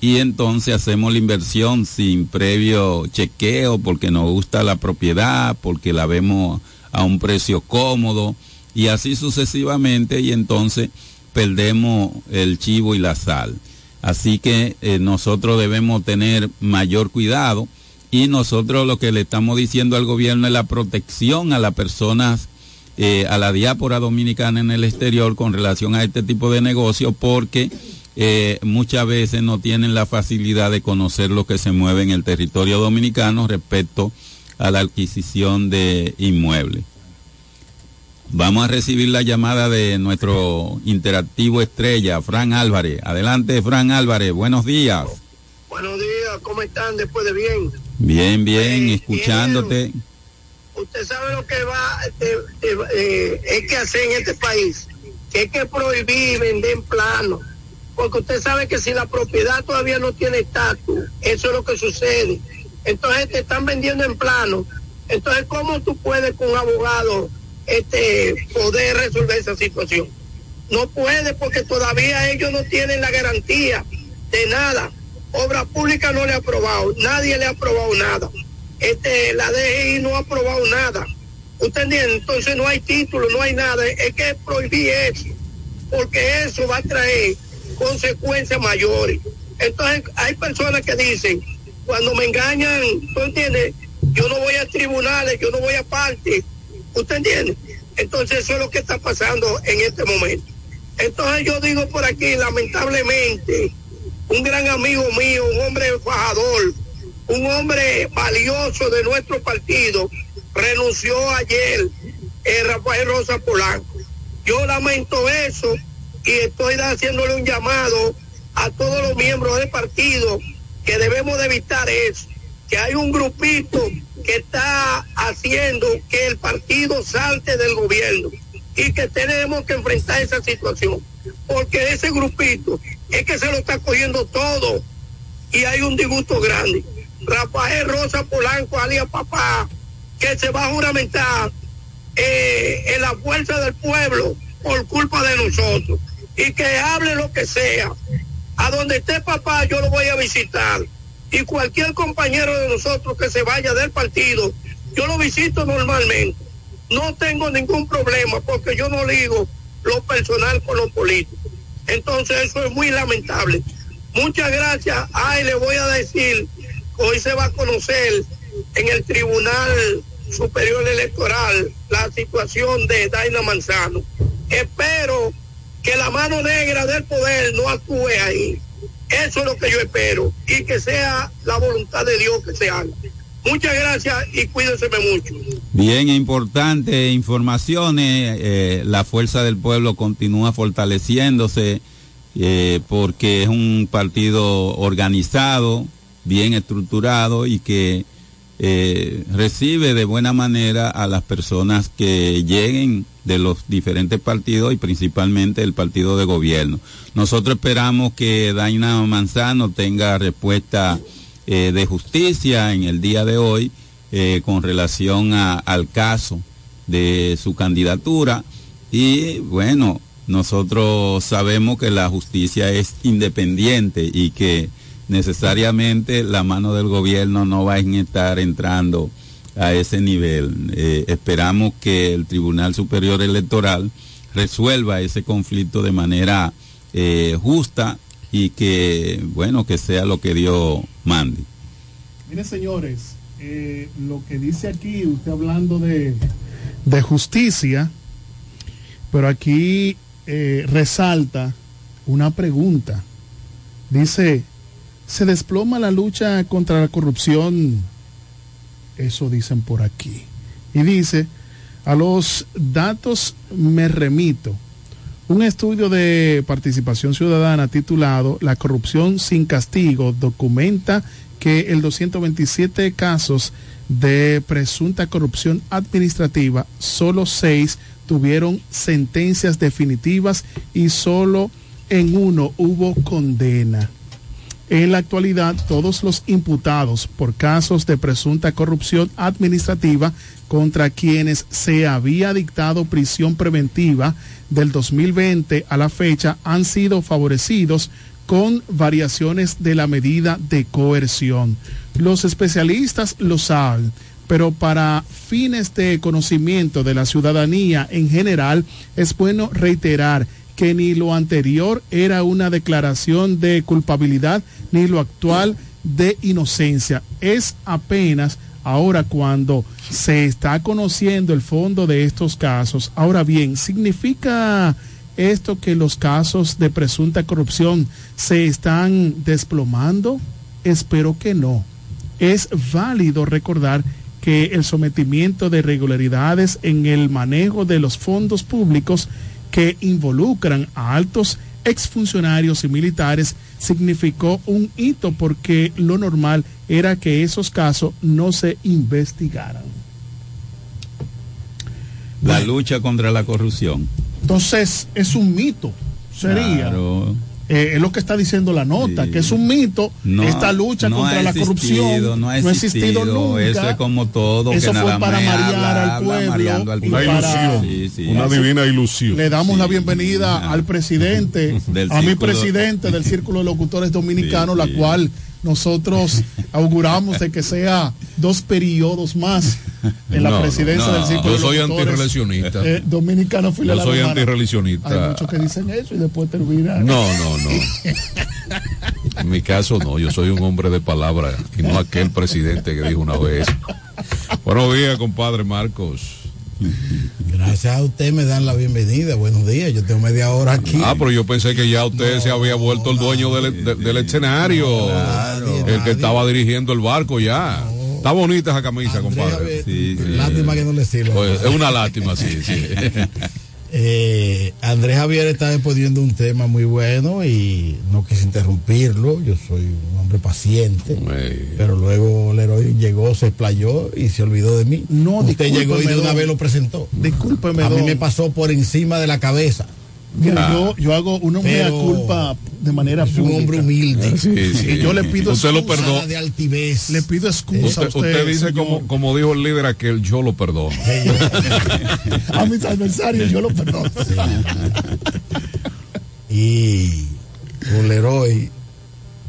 y entonces hacemos la inversión sin previo chequeo porque nos gusta la propiedad, porque la vemos a un precio cómodo y así sucesivamente y entonces perdemos el chivo y la sal. Así que eh, nosotros debemos tener mayor cuidado y nosotros lo que le estamos diciendo al gobierno es la protección a las personas, eh, a la diáspora dominicana en el exterior con relación a este tipo de negocio porque eh, muchas veces no tienen la facilidad de conocer lo que se mueve en el territorio dominicano respecto a la adquisición de inmuebles. Vamos a recibir la llamada de nuestro interactivo estrella, Fran Álvarez. Adelante, Fran Álvarez, buenos días. Buenos días, ¿cómo están después de bien? Bien, bien, escuchándote. Usted sabe lo que va, eh, eh, eh, es que hacer en este país, que hay que prohibir vender en plano, porque usted sabe que si la propiedad todavía no tiene estatus, eso es lo que sucede. Entonces te están vendiendo en plano. Entonces, ¿cómo tú puedes con un abogado este, poder resolver esa situación? No puede porque todavía ellos no tienen la garantía de nada. Obra pública no le ha aprobado, nadie le ha aprobado nada. este, la DGI no ha aprobado nada. ¿Usted entiende? Entonces no hay título, no hay nada. Es que prohibí eso, porque eso va a traer consecuencias mayores. Entonces hay personas que dicen, cuando me engañan, ¿tú entiendes? Yo no voy a tribunales, yo no voy a parte. ¿Usted entiende? Entonces eso es lo que está pasando en este momento. Entonces yo digo por aquí, lamentablemente, un gran amigo mío, un hombre fajador, un hombre valioso de nuestro partido, renunció ayer, eh, Rafael Rosa Polanco. Yo lamento eso y estoy haciéndole un llamado a todos los miembros del partido que debemos de evitar eso, que hay un grupito que está haciendo que el partido salte del gobierno y que tenemos que enfrentar esa situación, porque ese grupito es que se lo está cogiendo todo y hay un disgusto grande. Rafael Rosa Polanco, alias papá, que se va a juramentar eh, en la fuerza del pueblo por culpa de nosotros y que hable lo que sea. A donde esté papá yo lo voy a visitar y cualquier compañero de nosotros que se vaya del partido, yo lo visito normalmente. No tengo ningún problema porque yo no ligo lo personal con lo político. Entonces eso es muy lamentable. Muchas gracias. Ay, le voy a decir, hoy se va a conocer en el Tribunal Superior Electoral la situación de Daina Manzano. Espero que la mano negra del poder no actúe ahí. Eso es lo que yo espero y que sea la voluntad de Dios que se haga. Muchas gracias y cuídense mucho. Bien, importante informaciones. Eh, la fuerza del pueblo continúa fortaleciéndose eh, porque es un partido organizado, bien estructurado y que eh, recibe de buena manera a las personas que lleguen de los diferentes partidos y principalmente el partido de gobierno. Nosotros esperamos que Daina Manzano tenga respuesta eh, de justicia en el día de hoy eh, con relación al caso de su candidatura y bueno, nosotros sabemos que la justicia es independiente y que necesariamente la mano del gobierno no va a estar entrando a ese nivel. Eh, esperamos que el Tribunal Superior Electoral resuelva ese conflicto de manera justa y que, bueno, que sea lo que Dios mande. Miren, señores, eh, lo que dice aquí, usted hablando de, de justicia, pero aquí eh, resalta una pregunta. Dice, ¿se desploma la lucha contra la corrupción? Eso dicen por aquí. Y dice, a los datos me remito. Un estudio de participación ciudadana titulado La corrupción sin castigo documenta que el 227 casos de presunta corrupción administrativa, solo seis tuvieron sentencias definitivas y solo en uno hubo condena. En la actualidad, todos los imputados por casos de presunta corrupción administrativa contra quienes se había dictado prisión preventiva del 2020 a la fecha han sido favorecidos con variaciones de la medida de coerción. Los especialistas lo saben, pero para fines de conocimiento de la ciudadanía en general es bueno reiterar que ni lo anterior era una declaración de culpabilidad ni lo actual de inocencia. Es apenas ahora cuando se está conociendo el fondo de estos casos. Ahora bien, ¿significa esto que los casos de presunta corrupción se están desplomando? Espero que no. Es válido recordar que el sometimiento de irregularidades en el manejo de los fondos públicos que involucran a altos exfuncionarios y militares significó un hito porque lo normal era que esos casos no se investigaran. La lucha contra la corrupción. Entonces, es un mito, sería. Claro. Eh, es lo que está diciendo la nota, que es un mito No, esta lucha no contra la existido, corrupción. No ha existido, nunca. Eso es como todo. Eso que fue nada para marear habla, al pueblo al Sí, sí. Una divina ilusión. Le damos la bienvenida al presidente, (laughs) Del a mi presidente del (laughs) Círculo de Locutores Dominicanos, la cual nosotros auguramos de que sea dos periodos más en la No, presidencia no, del círculo yo soy antirreeleccionista. eh, dominicano Yo soy Hay antirreeleccionista. muchos que dicen eso y después terminan. No, no, no. En mi caso no, yo soy un hombre de palabra y no aquel presidente que dijo una vez. Buenos días, compadre Marcos. (laughs) Gracias a usted me dan la bienvenida. Buenos días. Yo tengo media hora aquí. Ah, pero yo pensé que ya usted se había vuelto el dueño del, de- del escenario, el que estaba dirigiendo el barco ya. Está bonita esa camisa, compadre. Sí, sí. Lástima que no le sirva. Pues, es una lástima, sí, sí. (laughs) Eh, Andrés Javier está exponiendo un tema muy bueno y no quise interrumpirlo. Yo soy un hombre paciente. Pero luego Leroy llegó, se explayó y se olvidó de mí. No, Usted llegó y de una don. vez lo presentó. Discúlpeme, A mí don. me pasó por encima de la cabeza. Mira, yo, yo hago una mea Pero- culpa de manera Es un pública. hombre humilde. Sí, sí. Y yo le pido Usted lo excusa. perdona. de altivez. Le pido excusa a Usted, usted. usted dice, como, como dijo el líder aquel, yo lo perdono. (laughs) a mis adversarios yo lo perdono. Y con Leroy,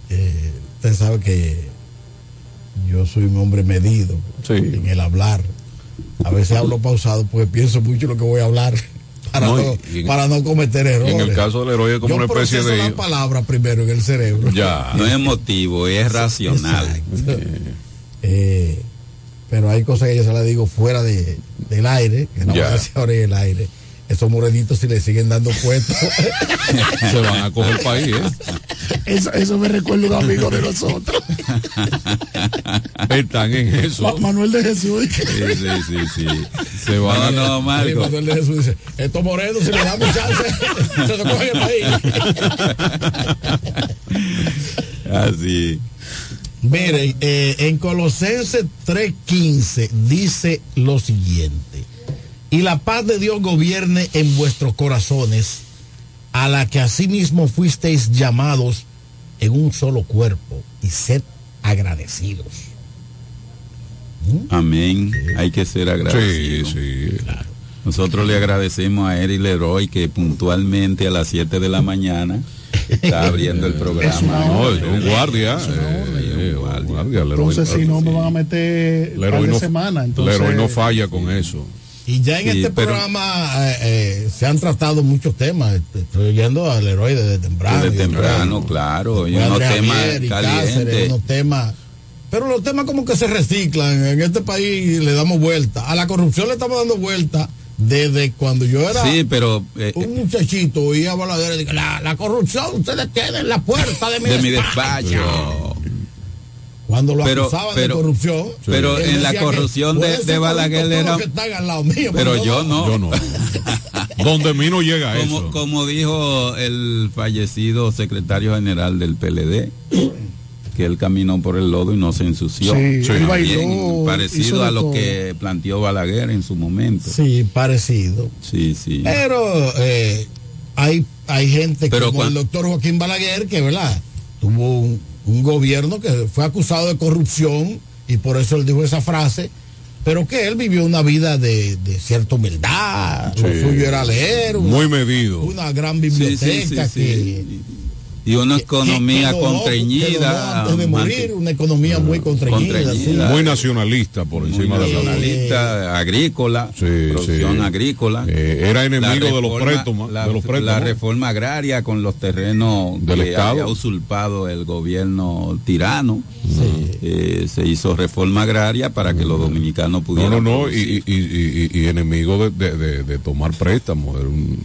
eh, usted sabe que yo soy un hombre medido en el hablar. A veces hablo pausado porque pienso mucho lo que voy a hablar para No, no, y- y en- para no cometer errores. en el caso del héroe es como Yo una especie proceso de- la palabra primero en el cerebro. Ya. No es emotivo, es racional. Eh, pero hay cosas que yo se las digo fuera de, del aire, que no voy a decir ahora en el aire. Esos morenitos si le siguen dando puestos. (laughs) Se van a coger el país, ¿eh? Eso, eso me recuerda un amigo de nosotros. Están en eso. Ma- Manuel de Jesús. Sí, sí, sí, sí. Se van a- no, Marco. Manuel de Jesús dice, estos morenos si le damos chance, se nos cogen el país. Así. Miren, eh, en Colosenses 3:15 dice lo siguiente, y la paz de Dios gobierne en vuestros corazones, a la que asimismo fuisteis llamados en un solo cuerpo, y sed agradecidos. Amén. Hay que ser agradecidos. Sí, sí. Nosotros le agradecemos a Eri Leroy que puntualmente a las 7 de la mañana está abriendo el (laughs) programa. No, es un guardia. un guardia, Leroy. Entonces, si no, me van a meter Leroy no, semana. Entonces, Leroy no falla con eso. Y ya en Sí, este pero- programa eh, eh, se han tratado muchos temas. Estoy oyendo al héroe desde temprano. Desde otro- temprano, claro. Y unos temas calientes. unos temas. Pero los temas como que se reciclan. En este país le damos vuelta. A la corrupción le estamos dando vuelta desde cuando yo era Sí, pero eh, un muchachito. Oía a y dije, la, la corrupción ustedes tienen en la puerta de mi de mi despacho. Cuando lo Pero- acusaban pero- de corrupción. pero en la que corrupción de- de Balaguer era- todos los que están al lado mío, Pero yo no. Yo no. (laughs) Donde mí no llega Como, eso. como dijo el fallecido secretario general del PLD, que él caminó por el lodo y no se ensució. Sí, bailó, parecido a lo todo. que planteó Balaguer en su momento. Sí, parecido. Sí, sí. Pero eh, hay, hay gente Pero como cuan- el doctor Joaquín Balaguer que, ¿verdad? Tuvo un, un gobierno que fue acusado de corrupción y por eso él dijo esa frase, pero que él vivió una vida de, de cierta humildad, lo suyo era leer, una, Muy medido. una gran sí, biblioteca sí, que... Y una economía que antes de morir, una economía muy contrañida. contrañida. sí. Muy nacionalista por encima de la nacionalista, agrícola, Sí, producción sí. agrícola. Eh, era enemigo La de los reforma- préstamos. La, de los préstamos. la reforma agraria con los terrenos Del que Estado. había usurpado el gobierno tirano. Eh, se hizo reforma agraria para que los dominicanos No, pudieran. no, no, y, y, y, y- y enemigo de, de, de- de tomar préstamos. Era un-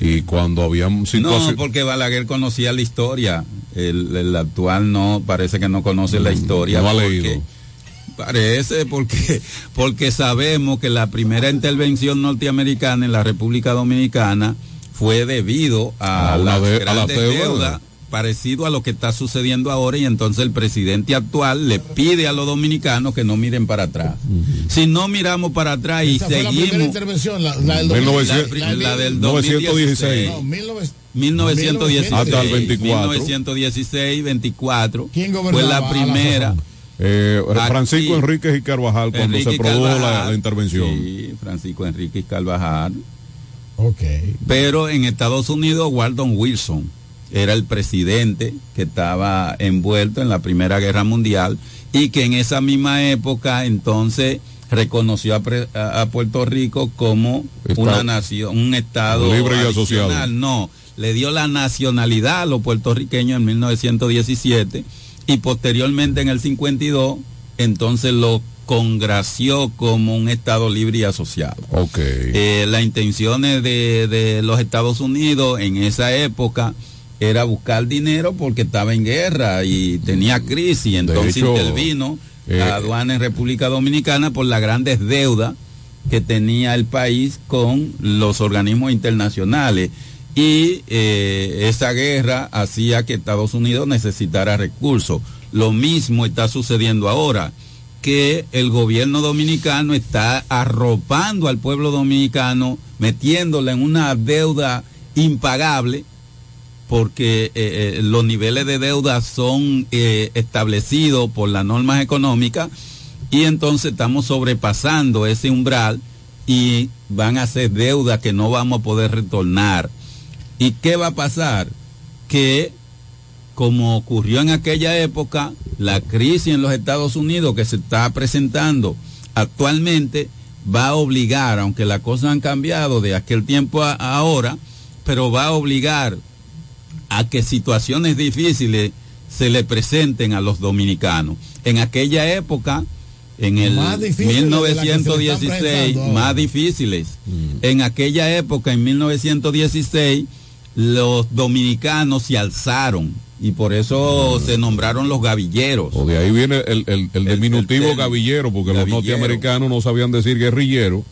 y cuando había No, porque Balaguer conocía la historia. El, el actual no, parece que no conoce la historia. Mm, no ha porque- leído. Parece porque, porque sabemos que la primera intervención norteamericana en la República Dominicana fue debido a, A una las de- a la grandes deuda. deudas, parecido a lo que está sucediendo ahora y entonces el presidente actual le pide a los dominicanos que no miren para atrás. Si no miramos para atrás y Esa fue la primera seguimos intervención, la, la del 1900, la, la del 916. 2016. No, 19 1916 Hasta el 24. 1916 24 ¿Quién fue gobernaba la primera Aquí- Francisco Enríquez y Carvajal cuando Enrique se produjo la, Carvajal, la intervención. sí, Francisco Enrique Carvajal Ok. pero en Estados Unidos Waldon Wilson era el presidente que estaba envuelto en la Primera Guerra Mundial y que en esa misma época entonces reconoció a, pre- a- a Puerto Rico como Estado- una nación, un estado Libre y asociado. No, le dio la nacionalidad a los puertorriqueños en 1917 y posteriormente en el 52 entonces lo congració como un estado libre y asociado. Ok. Eh, las intenciones de, de los Estados Unidos en esa época era buscar dinero porque estaba en guerra y tenía crisis, entonces hecho, intervino eh, la aduana en República Dominicana por las grandes deudas que tenía el país con los organismos internacionales y eh, esa guerra hacía que Estados Unidos necesitara recursos. Lo mismo está sucediendo ahora, que el gobierno dominicano está arropando al pueblo dominicano, metiéndole en una deuda impagable, porque eh, eh, los niveles de deuda son eh, establecidos por las normas económicas y entonces estamos sobrepasando ese umbral y van a ser deudas que no vamos a poder retornar. ¿Y qué va a pasar? Que como ocurrió en aquella época, la crisis en los Estados Unidos que se está presentando actualmente va a obligar, aunque las cosas han cambiado de aquel tiempo a ahora, pero va a obligar a que situaciones difíciles se le presenten a los dominicanos. En aquella época, en el Más difíciles de las que se le están 1916, presentando ahora. más difíciles. En aquella época, en 1916, los dominicanos se alzaron y por eso se nombraron los gavilleros. O de ahí viene el, el- el diminutivo gavillero, porque los norteamericanos no sabían decir guerrillero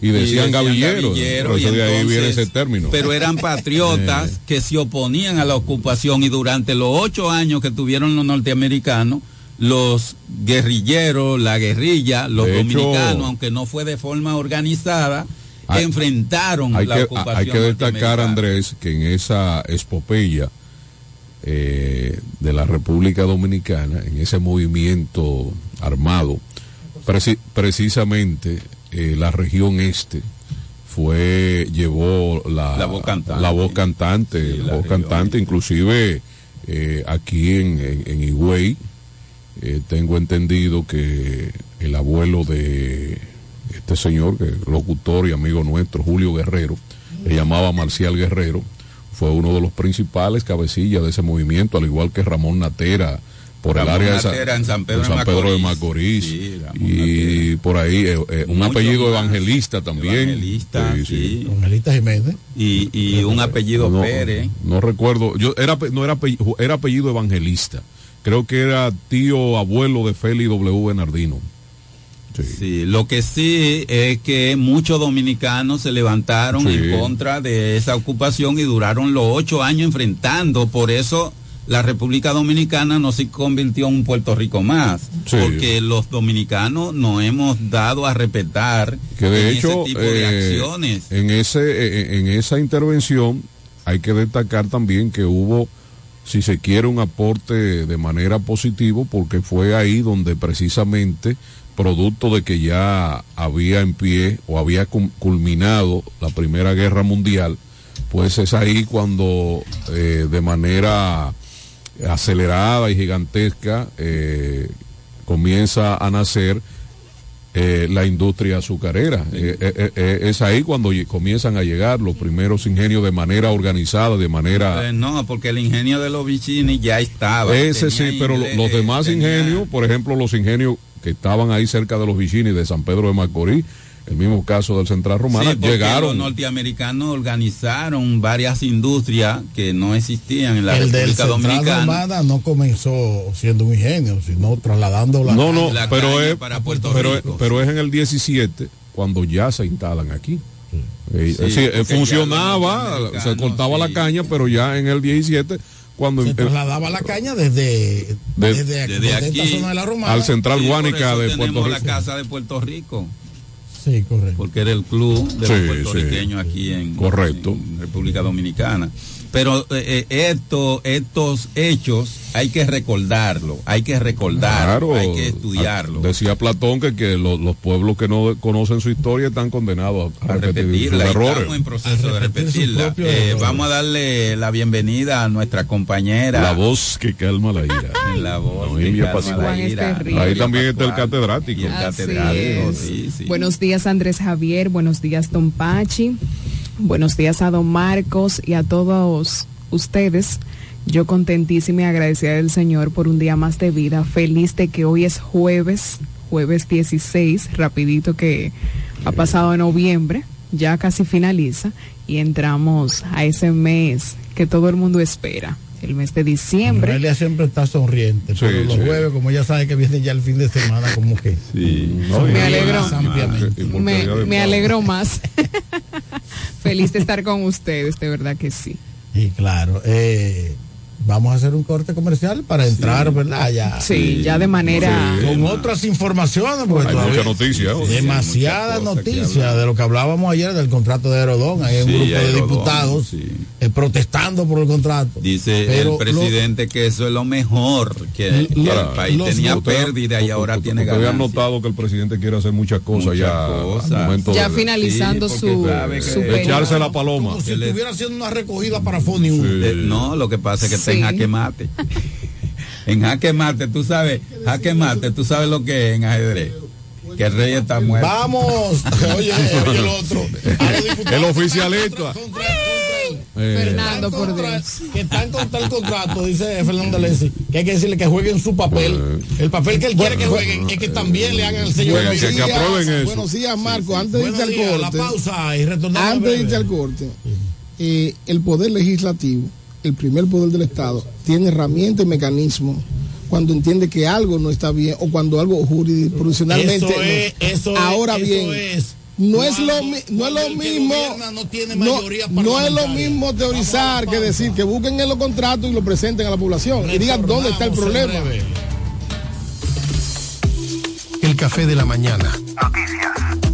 y decían, gavilleros. y eso de ahí viene ese término. Pero eran (laughs) patriotas que se oponían a la ocupación y durante los ocho años que tuvieron los norteamericanos, los guerrilleros, la guerrilla, los De hecho- dominicanos, aunque no fue de forma organizada, Hay- enfrentaron hay la que, ocupación. hay que destacar. Andrés, que en esa espopeya eh, de la República Dominicana, en ese movimiento armado, preci- precisamente eh, la región este fue llevó la, La voz cantante. la voz cantante, la voz cantante, inclusive eh, aquí en, en, en Higüey, eh, tengo entendido que el abuelo de este señor, que es locutor y amigo nuestro, Julio Guerrero, le llamaba Marcial Guerrero, fue uno de los principales cabecillas de ese movimiento, al igual que Ramón Natera, por Ramón el área de Sa- Natera en San Pedro San Pedro de Macorís. Macorís. Sí, Ramón y por ahí eh, eh, un Mucho apellido más. evangelista también. Evangelista, Sí, sí. Evangelista Jiménez. Y, y un apellido no, Pérez. No recuerdo, yo era no era apellido, era apellido evangelista. Creo que era tío abuelo de Félix W. Bernardino. Sí, lo que sí es que muchos dominicanos se levantaron Sí. en contra de esa ocupación y duraron los ocho años enfrentando. Por eso la República Dominicana no se convirtió en un Puerto Rico más. Sí. Porque los dominicanos nos hemos dado a respetar que de en hecho ese tipo de eh, acciones. en ese eh, en esa intervención hay que destacar también que hubo si se quiere un aporte de manera positiva porque fue ahí donde precisamente producto de que ya había en pie o había culminado la primera guerra mundial pues es ahí cuando eh, de manera acelerada y gigantesca eh, comienza a nacer eh, la industria azucarera. Eh, es ahí cuando comienzan a llegar los primeros ingenios de manera organizada, de manera... No, porque el ingenio de los Vicini ya estaba. Ese sí, pero los demás tenía- ingenios, por ejemplo, los ingenios que estaban ahí cerca de los Vicini de San Pedro de Macorís, el mismo caso del Central Romana, Sí, porque Los llegaron. norteamericanos organizaron varias industrias que no existían en la el del República Central Dominicana. Romana no comenzó siendo un ingenio, sino trasladando la No, no, La pero es, para Puerto pero, Rico. pero es en el 17 cuando ya se instalan aquí. Eh, Sí, eh, funcionaba, se cortaba la caña, pero ya en el 17, cuando se eh, trasladaba la caña desde, De- desde, aquí, Desde desde aquí esta zona de la Romana al Central Guánica de tenemos Puerto la Rico. casa de Puerto Rico, Sí, correcto. porque era el club de los sí. puertorriqueños aquí en, Correcto. en República Dominicana. Pero eh, eh, esto, estos hechos hay que recordarlo, hay que recordarlo, hay que estudiarlo. Decía Platón que, que lo- los pueblos que no conocen su historia están condenados a, a repetir repetirla. errores. Estamos en proceso de repetirla. Eh, vamos a darle la bienvenida a nuestra compañera. La voz que calma la ira. (laughs) La voz que calma Pascual. la ira. Ahí también está el catedrático. Y el Así catedrático, es. sí, sí. Buenos días Andrés Javier, buenos días Don Pachi, buenos días a Don Marcos y a todos ustedes. Yo contentísima y agradecida del Señor por un día más de vida, feliz de que hoy es jueves, jueves 16, rapidito que ha pasado noviembre, ya casi finaliza y entramos a ese mes que todo el mundo espera, el mes de diciembre. Noelia siempre está sonriente. pero los sí. jueves, como ella sabe que viene ya el fin de semana, como que. Me alegro. ampliamente. me, me alegro más. (laughs) Feliz de estar con ustedes, de verdad que sí. Y claro, eh, vamos a hacer un corte comercial para entrar, ¿verdad? Ya. Sí, ya de manera- Sí. Con otras informaciones, porque Hay todavía- mucha noticia, ¿no? Demasiada noticia de lo que hablábamos ayer del contrato de Aerodón. Hay un grupo de Aerodón, diputados eh, protestando por el contrato. Dice Pero el presidente que eso es lo mejor, que, que Claro, el país tenía pérdida y ahora tiene Porque habían ganancia. notado que el presidente quiere hacer muchas cosas Muchas ya. cosas. al momento Ya de- finalizando Sí, su-. Echarse la paloma. Como si estuviera haciendo una recogida para Foni 1. Eh, no, lo que pasa es que está en jaque mate. (laughs) en jaque mate, tú sabes, jaque mate, tú sabes lo que es en ajedrez. Que el rey está muerto. Vamos, (laughs) oye, oye el otro. (laughs) El oficialista. Eh, Fernando, por Dios. Que están contra el contrato, dice Fernando Lenzi, que hay que decirle que jueguen su papel. El papel que él quiere que jueguen es que también le hagan el sello. Bueno, de que- que aprueben eso. Buenos días, Marco. Antes de irte al la corte. pausa y retornamos Antes de breve. irte al corte, eh, el poder legislativo, el primer poder del Estado, tiene herramientas y mecanismos cuando entiende que algo no está bien o cuando algo jurisdiccionalmente Eso no. eso es, ahora eso bien es. no es lo no es lo mismo no tiene mayoría no es lo mismo teorizar que decir que busquen en los contratos y lo presenten a la población y digan dónde está el problema. El café de la mañana.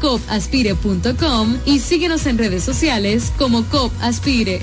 copaspire.com y síguenos en redes sociales como COP Aspire.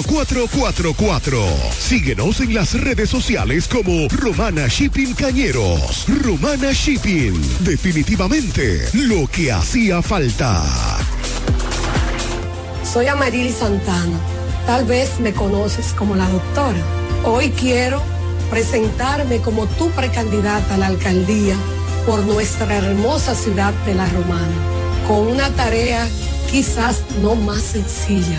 849-454-4444. Síguenos en las redes sociales como Romana Shipping Cañeros. Romana Shipping. Definitivamente lo que hacía falta. Soy Amarili Santana. Tal vez me conoces como la doctora. Hoy quiero presentarme como tu precandidata a la alcaldía por nuestra hermosa ciudad de La Romana, con una tarea quizás no más sencilla,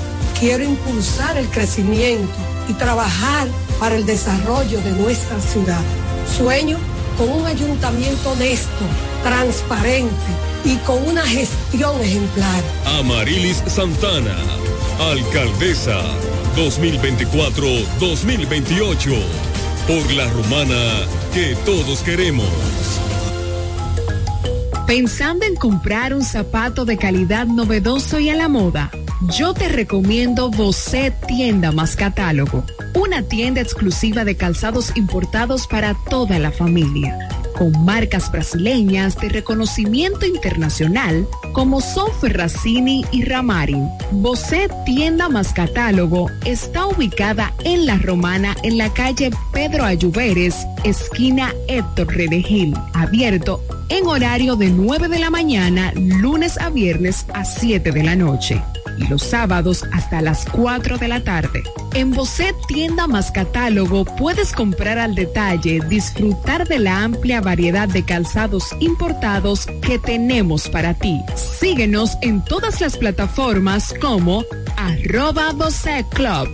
Quiero impulsar el crecimiento y trabajar para el desarrollo de nuestra ciudad. Sueño con un ayuntamiento honesto, transparente y con una gestión ejemplar. Amarilis Santana, Alcaldesa 2024-2028. Por la romana que todos queremos. Pensando en comprar un zapato de calidad novedoso y a la moda, yo te recomiendo Bocet Tienda más Catálogo, una tienda exclusiva de calzados importados para toda la familia, con marcas brasileñas de reconocimiento internacional como son Ferracini y Ramarin. Bocet Tienda más Catálogo está ubicada en La Romana en la calle Pedro Ayuberes, esquina Héctor Redegil, abierto en horario de 9 de la mañana, lunes a viernes a 7 de la noche los sábados hasta las 4 de la tarde. En Bocet Tienda más Catálogo puedes comprar al detalle, disfrutar de la amplia variedad de calzados importados que tenemos para ti. Síguenos en todas las plataformas como arroba Bocet Club.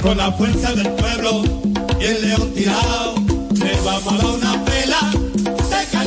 Con la fuerza del pueblo el león a una pela.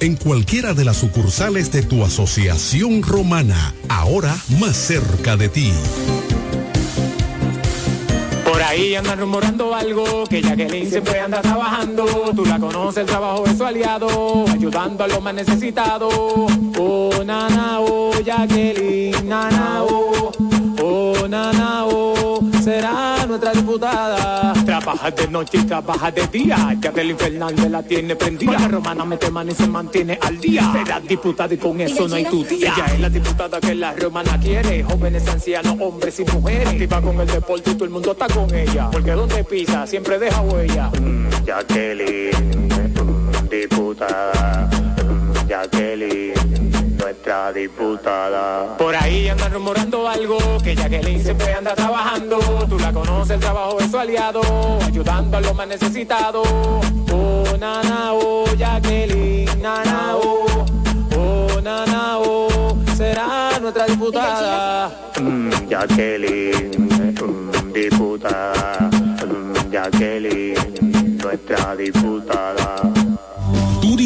en cualquiera de las sucursales de tu asociación romana, ahora más cerca de ti. Por ahí andan rumorando algo, que Jacqueline siempre anda trabajando. Tú la conoces, el trabajo de su aliado, ayudando a los más necesitados. Oh, nana, oh, Jacqueline, nana, oh, oh, nana, oh, será nuestra diputada. Trabaja de noche y trabaja de día. Jacqueline Fernández la tiene prendida. La romana mete mano y se mantiene al día. Será diputada y con eso no hay tu día. Ella es la diputada que la romana quiere. Jóvenes, ancianos, hombres y mujeres. Activa con el deporte y todo el mundo está con ella. Porque donde pisa siempre deja huella. Jacqueline, mm, diputada, mm, Jacqueline, nuestra diputada. Por ahí andan rumorando algo, que Jacqueline siempre anda trabajando. Tú la conoces, el trabajo es su aliado, ayudando a los más necesitados. Oh, nana, oh, Jacqueline, nana, oh, oh, nana, oh, será nuestra diputada. Mm, Jacqueline, mm, diputada, mm, Jacqueline, nuestra diputada.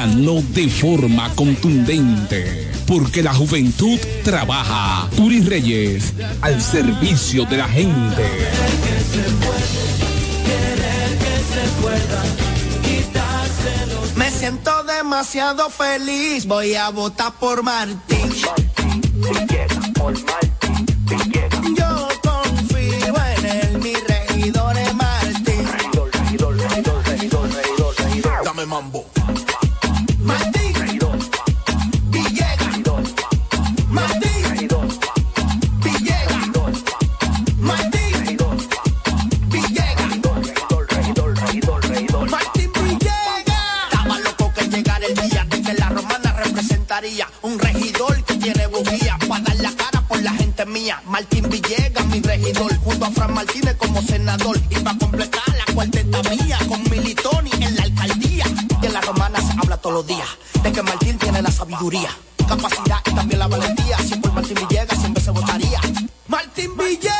ganó de forma contundente. Porque la juventud trabaja. Turis Reyes, al servicio de la gente. Me siento demasiado feliz, voy a votar por Martín. Por Martín. Yo confío en él, mi regidor es Martín. Regidor. Dame mambo. Que llegara el día de que la romana representaría un regidor que tiene bujía para dar la cara por la gente mía. Martín Villegas, mi regidor, junto a Fran Martínez como senador. Y para completar la cuarteta mía con Militoni en la alcaldía. Y en la romana se habla todos los días de que Martín tiene la sabiduría, capacidad y también la valentía. Si por Martín Villegas siempre se votaría. Martín Villegas.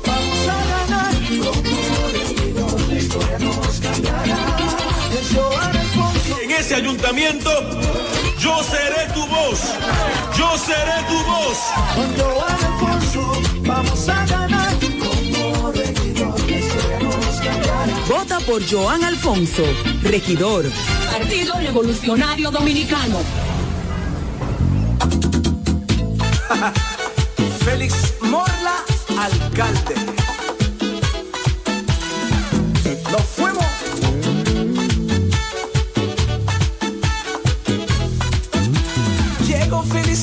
Ese ayuntamiento, yo seré tu voz. Yo seré tu voz. Con Joan Alfonso vamos a ganar. Como regidor cambiar. Vota por Joan Alfonso, regidor. Partido Revolucionario Dominicano. (laughs) Félix Morla, alcalde.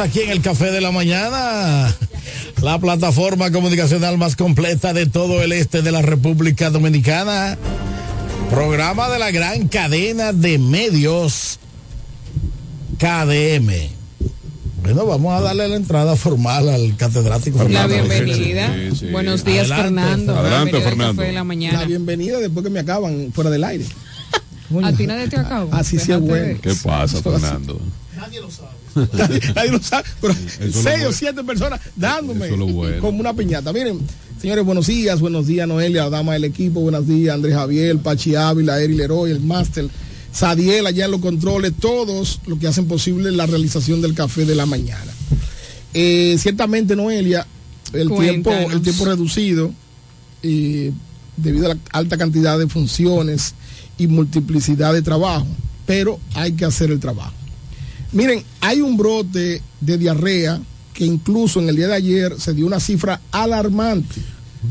Aquí en el Café de la Mañana, la plataforma comunicacional más completa de todo el este de la República Dominicana. Programa de la gran cadena de medios KDM. Bueno, vamos a darle la entrada formal al catedrático. La Fernando. bienvenida. Buenos días, Adelante, Fernando. adelante, Fernando. De la mañana. La bienvenida después que me acaban fuera del aire. A ti nadie te acabó. Así sí es bueno. ¿Qué pasa, Fernando? Nadie lo sabe. (laughs) Nadie lo sabe. Pero es lo seis o bueno. siete personas dándome bueno. como una piñata. Miren, señores, buenos días. Buenos días, Noelia, dama del equipo. Buenos días, Andrés Javier, Pachi Ávila, Eri Leroy, el máster. Sadiel allá en los controles, todos los que hacen posible la realización del café de la mañana. Eh, ciertamente, Noelia, el tiempo, el tiempo reducido, eh, debido a la alta cantidad de funciones y multiplicidad de trabajo, pero hay que hacer el trabajo. Miren, hay un brote de diarrea que incluso en el día de ayer se dio una cifra alarmante.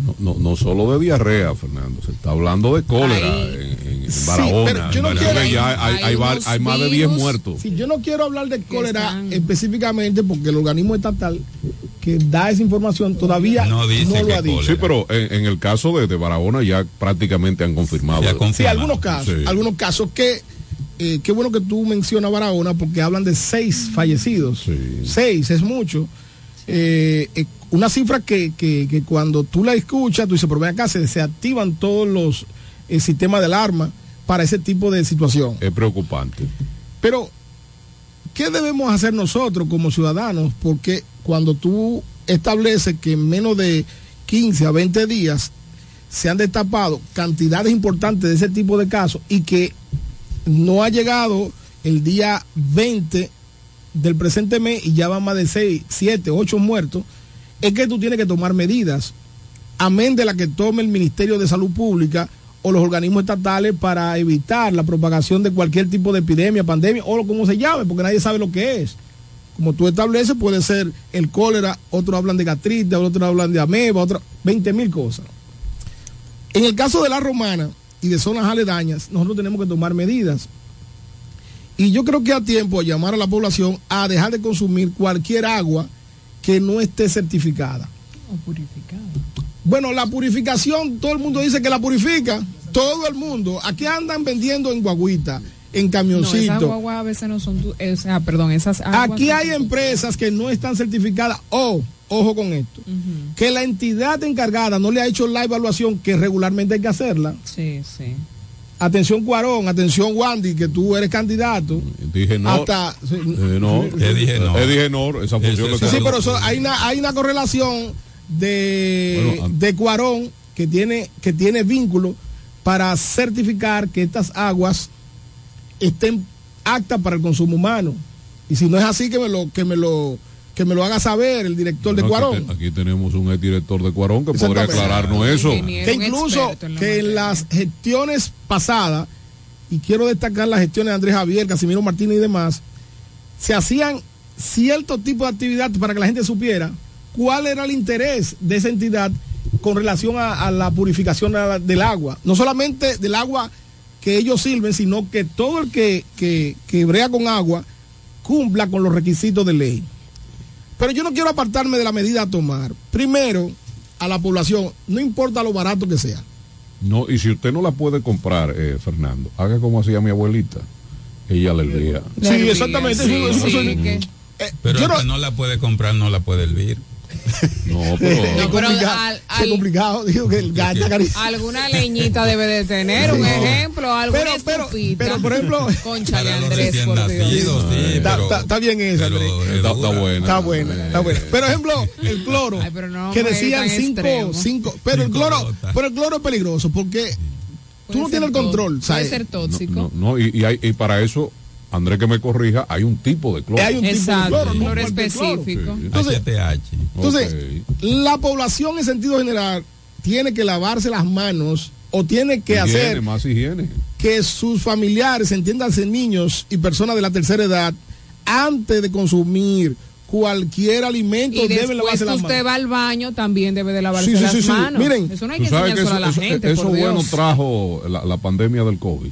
No, no, no solo de diarrea, Fernando, se está hablando de cólera en, en Sí, Barahona. pero yo no En quiero- hay, hay var- hay más de 10 muertos. Sí, yo no quiero hablar de cólera específicamente porque el organismo estatal que da esa información todavía no, lo ha dicho. Sí, pero en, en el caso de, de Barahona ya prácticamente han confirmado. Sí, algunos casos, Sí. algunos casos que eh, qué bueno que tú mencionas Barahona porque hablan de seis fallecidos. Seis es mucho. Eh, eh, una cifra que, que- que cuando tú la escuchas, tú dices, pero ven acá, se, se activan todos los sistemas de alarma para ese tipo de situación. Es preocupante. Pero, ¿qué debemos hacer nosotros como ciudadanos? Porque cuando tú estableces que en menos de 15 a 20 días se han destapado cantidades importantes de ese tipo de casos y que no ha llegado el día 20 del presente mes y ya van más de 6, 7, 8 muertos, es que tú tienes que tomar medidas. amén de la que tome el Ministerio de Salud Pública o los organismos estatales para evitar la propagación de cualquier tipo de epidemia, pandemia o como se llame, porque nadie sabe lo que es. Como tú estableces, puede ser el cólera, otros hablan de gastritis, otros hablan de ameba, otros 20 mil cosas. En el caso de la romana y de zonas aledañas, nosotros tenemos que tomar medidas. Y yo creo que a tiempo a llamar a la población a dejar de consumir cualquier agua que no esté certificada. O. Bueno, la purificación, todo el mundo dice que la purifica. Todo el mundo. Aquí andan vendiendo en guaguita, en No, camioncito. esas guaguas a veces no son, tu- o sea, perdón, esas aguas Aquí no hay empresas que no están certificadas o, ojo con esto, que la entidad encargada no le ha hecho la evaluación que regularmente hay que hacerla. Sí, sí. Atención Cuarón, atención Wandy, que tú eres candidato. Dije no. Hasta, Eh, no. Eddie Genor. Eddie Genor, esa función Sí, sí, pero eso- hay, una, hay una correlación de, Bueno, de Cuarón que tiene, que tiene vínculo para certificar que estas aguas estén aptas para el consumo humano. Y si no es así, que me lo, que me lo, que me lo haga saber el director de Cuarón. te- Aquí, tenemos un director de Cuarón que podría aclararnos eso. Que incluso que en las gestiones pasadas, y quiero destacar las gestiones de Andrés Javier, Casimiro Martínez y demás, se hacían cierto tipo de actividad para que la gente supiera cuál era el interés de esa entidad con relación a, a la purificación a la- del agua. No solamente del agua que ellos sirven, sino que todo el que, que, que brea con agua cumpla con los requisitos de ley. Pero yo no quiero apartarme de la medida a tomar. Primero, a la población, no importa lo barato que sea. No, y si usted no la puede comprar, eh, Fernando, haga como hacía mi abuelita. Ella le hervía. Sí, exactamente. Sí, sí, eso- que- eh, Pero yo el no- que no la puede comprar no la puede hervir. No, (laughs) es complicado, es complicado, digo que el gato carísimo. Alguna leñita debe de tener, un No. ejemplo, alguna Pero- pero- pero, por ejemplo, (laughs) Para los Andrés, por Dios. sí, Está, pero- está- está bien esa, Andrés. Está, está buena. Está buena, está buena. Pero ejemplo, el cloro, Ay, pero no que decían cinco, extremo. cinco, pero el cloro, pero el cloro es peligroso porque tú no tienes el control, Puede ¿sabes? ser tóxico. No, no, y, y hay- y para eso, Andrés que me corrija, hay un tipo de cloro. Hay un tipo de cloro, no específico. Entonces. Entonces, la población en sentido general tiene que lavarse las manos o tiene que Higiene, hacer más higiene. que sus familiares, entiéndanse niños y personas de la tercera edad, antes de consumir cualquier alimento, Y deben lavarse las usted manos. va al baño, también debe de lavarse Sí, sí, las sí, sí. manos. Miren, eso no hay que enseñárselo a la eso, gente, eso por bueno Dios. trajo la, la pandemia del COVID.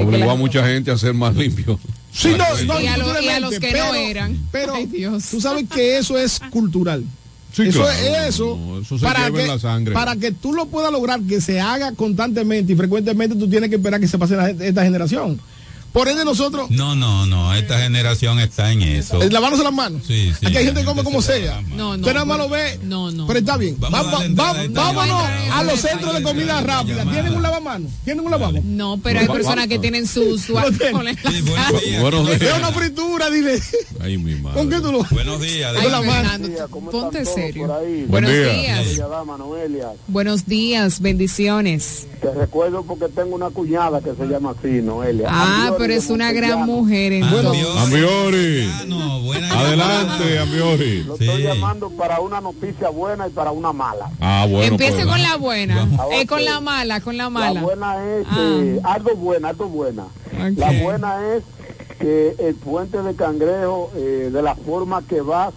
Sí, Obligó que a mucha gente a ser más limpio. Sí, no, no, Y a lo- y a indiscutiblemente, los que pero, no eran. Pero Ay, Dios. tú sabes que eso es cultural. Sí, eso claro, es eso, no, eso se para, lleva en que, la sangre. para que tú lo puedas lograr que se haga constantemente y frecuentemente, tú tienes que esperar que se pase la- esta generación. Por ende, nosotros, No, no, no. Esta generación está en eso. eh, lavarnos las manos. Sí, sí. Aquí hay gente que come como sea. No, no. Usted nada más lo ve. No, no. Pero está bien. Vamos Va- a va- va- vámonos a los centros de comida rápida. ¿Tienen un lavamanos? ¿Tienen un lavamanos? No, pero hay personas que tienen su, su buenos días. Es una fritura, dile. Ay, mi madre. ¿Con qué tú lo Buenos días. Ay. Fernando, ponte serio. Buen Buenos día. días. Buenos días, bendiciones. Te recuerdo porque tengo una cuñada que se llama así, Noelia. Ah, Ambiori pero es una gran mujer entonces. Ambiori. Adelante, Ambiori. Lo estoy llamando para una noticia buena y para una mala. Ah, bueno. Empiece pues. con la buena. Eh, con la mala, con la La mala. buena es eh, algo buena, algo buena. La buena es que el puente de Cangrejo, eh, de la forma que va,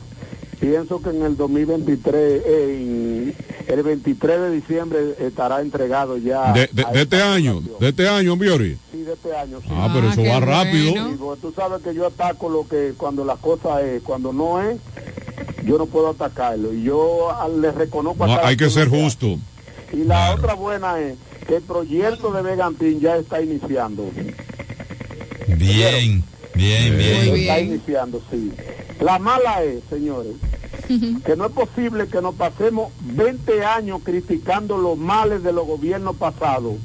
pienso que en el 2023, eh, en el 23 de diciembre estará entregado ya. De, de- a de este año, de este año, Ambiori. Sí, de este año, sí. Ah, pero Ah, eso va rápido. bueno. Sí, porque tú sabes que yo ataco lo que cuando la cosa es, cuando no es, yo no puedo atacarlo. Y yo ah, le reconozco a No, cada hay que ser justo. Y la otra buena es que el proyecto de Vegantín ya está iniciando. Bien, Muy bien. bien. Está iniciando, sí. La mala es, señores, que no es posible que nos pasemos 20 años criticando los males de los gobiernos pasados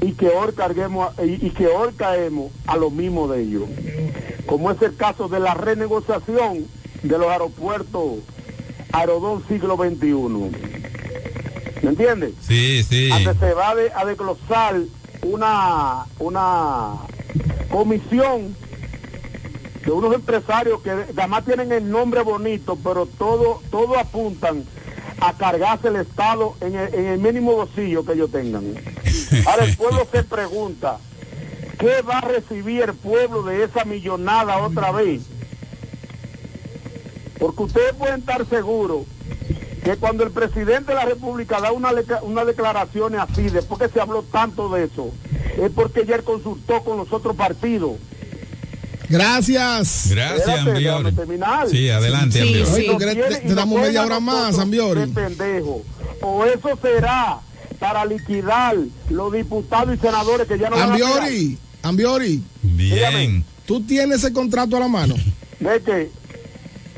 y que hoy carguemos y, y que hoy caemos a lo mismo de ellos. Como es el caso de la renegociación de los aeropuertos Aerodón siglo XXI. ¿Me entiendes? Sí, sí. a que se va de- a desglosar una, una comisión de unos empresarios que además tienen el nombre bonito, pero todo, todo apuntan a cargarse el Estado en el, mínimo bolsillo que ellos tengan. Ahora el pueblo se pregunta, ¿qué va a recibir el pueblo de esa millonada otra vez? Porque ustedes pueden estar seguros que cuando el presidente de la República da una, una declaración así, después que se habló tanto de eso, es porque ayer consultó con los otros partidos. Gracias. Gracias, Ambiori. Sí, adelante, Sí, Ambiori. sí. Te- te- te damos media hora más, Ambiori. De pendejo. O eso será para liquidar los diputados y senadores que ya no van a Ambiori, Ambiori. Bien. Tú tienes ese contrato a la mano. ¿De qué?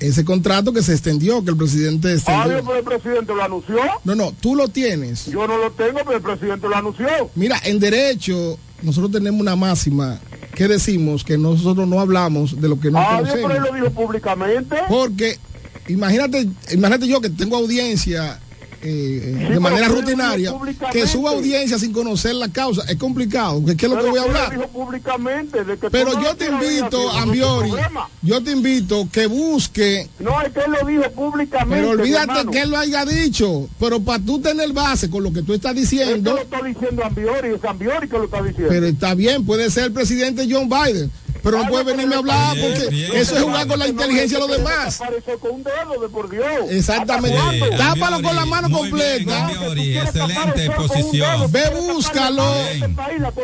Ese contrato que se extendió, que el presidente Ah, extendió. Pero el presidente lo anunció. No, no, tú lo tienes. Yo no lo tengo, pero el presidente lo anunció. Mira, en derecho, nosotros tenemos una máxima que decimos que nosotros no hablamos de lo que no Ah, conocemos. él lo dijo públicamente. Porque imagínate, imagínate yo que tengo audiencia eh, de pero manera rutinaria, que suba audiencia sin conocer la causa. Es complicado, ¿qué es lo que Pero voy a hablar? públicamente. De que Pero no yo te invito, es Ambiori, yo te invito que busque, No, es que él lo dijo públicamente. pero olvídate hermano. que él lo haya dicho, pero para tú tener base con lo que tú estás diciendo, lo está diciendo Ambiori, es Ambiori que lo está diciendo. pero está bien, puede ser el presidente John Biden, pero no puede venirme a hablar porque bien, eso es jugar con la inteligencia de los demás. con un dedo de por Dios. Exactamente. ¿Hasta cuándo? Tápalo con la mano completa. Excelente posición. Ve, búscalo.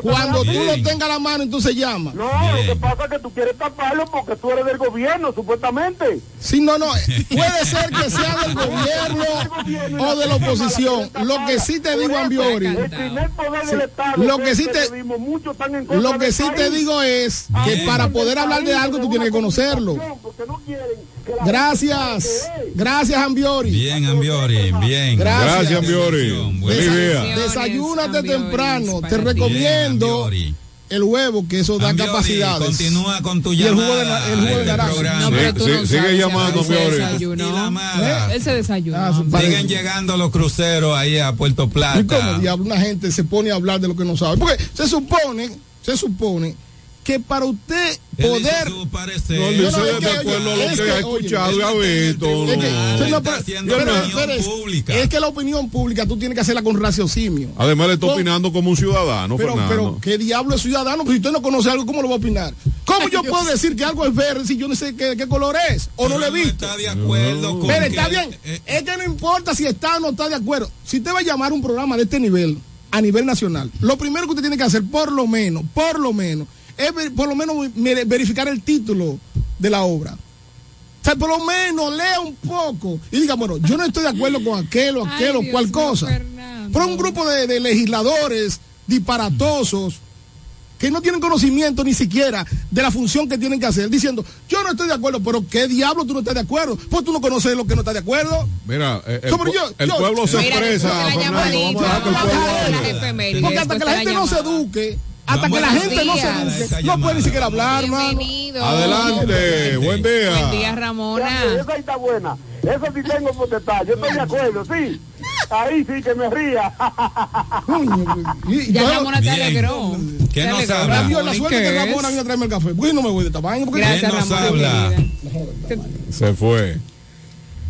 Cuando tú lo tengas la mano, entonces llama. No, lo que pasa es que tú quieres taparlo porque tú eres del gobierno, supuestamente. Sí, no, no. (laughs) Puede ser que sea del gobierno o de la oposición. Lo que sí te digo, Ambiori. El primer poder del Estado. Lo que sí te- Lo que sí te digo es que para poder hablar de algo tú tienes que conocerlo. Gracias. Gracias, Ambiori. Bien, Ambiori, bien. Gracias. Gracias, Ambiori. Buen Desa- día. Desayúnate temprano. Te recomiendo el huevo, que eso da Ambiori, capacidades. Continúa con tu Y el jugo de, llamada el jugo de este naranja. programa. No, pero tú Sí, no sí, sigue sabes, llamando, desayunó. Y. Él se desayunó. Ah, Siguen llegando los cruceros ahí a Puerto ¿Y Plata. cómo diablo una gente se pone a hablar de lo que no sabe? Porque se supone, se supone que para usted poder... No, es de que, acuerdo a oye, lo es que ha escuchado Es que, que la opinión pública tú tienes que hacerla con raciocinio. Además, le está opinando como un ciudadano, Pero, Fernando. pero, ¿qué diablo es ciudadano? Pues si usted no conoce algo, ¿cómo lo va a opinar? ¿Cómo yo puedo decir que algo es verde si yo no sé qué, qué color es? ¿O no lo he Pero visto? está de acuerdo con Pero que- está bien. eh, Es que no importa si está o no está de acuerdo. Si usted va a llamar un programa de este nivel, a nivel nacional, lo primero que usted tiene que hacer, por lo menos, por lo menos, es ver- por lo menos verificar el título de la obra. O sea, por lo menos lea un poco y diga, bueno, yo no estoy de acuerdo con aquel o aquel o cual cosa. Fernando. Pero un grupo de, de legisladores disparatosos que no tienen conocimiento ni siquiera de la función que tienen que hacer, diciendo, yo no estoy de acuerdo, pero ¿qué diablo tú no estás de acuerdo? Pues tú no conoces lo que no está de acuerdo. Mira, eh, el, Como pu- yo- el yo- pueblo se Mira, expresa, Porque hasta que la gente no se eduque, hasta que la gente no se no puede ni siquiera hablar. Bienvenido. Adelante, buen día. Buen día, Ramona. Esa ahí está buena. Eso sí tengo potestad. Yo estoy de acuerdo, sí. Ahí sí que me ría. Ya Ramona te alegró. ¿Qué Te nos habla? La ¿y suerte qué que? Ramona vino a traerme el café. Pues no me voy de esta vaina. ¿Quién nos Ramona. habla? Se fue.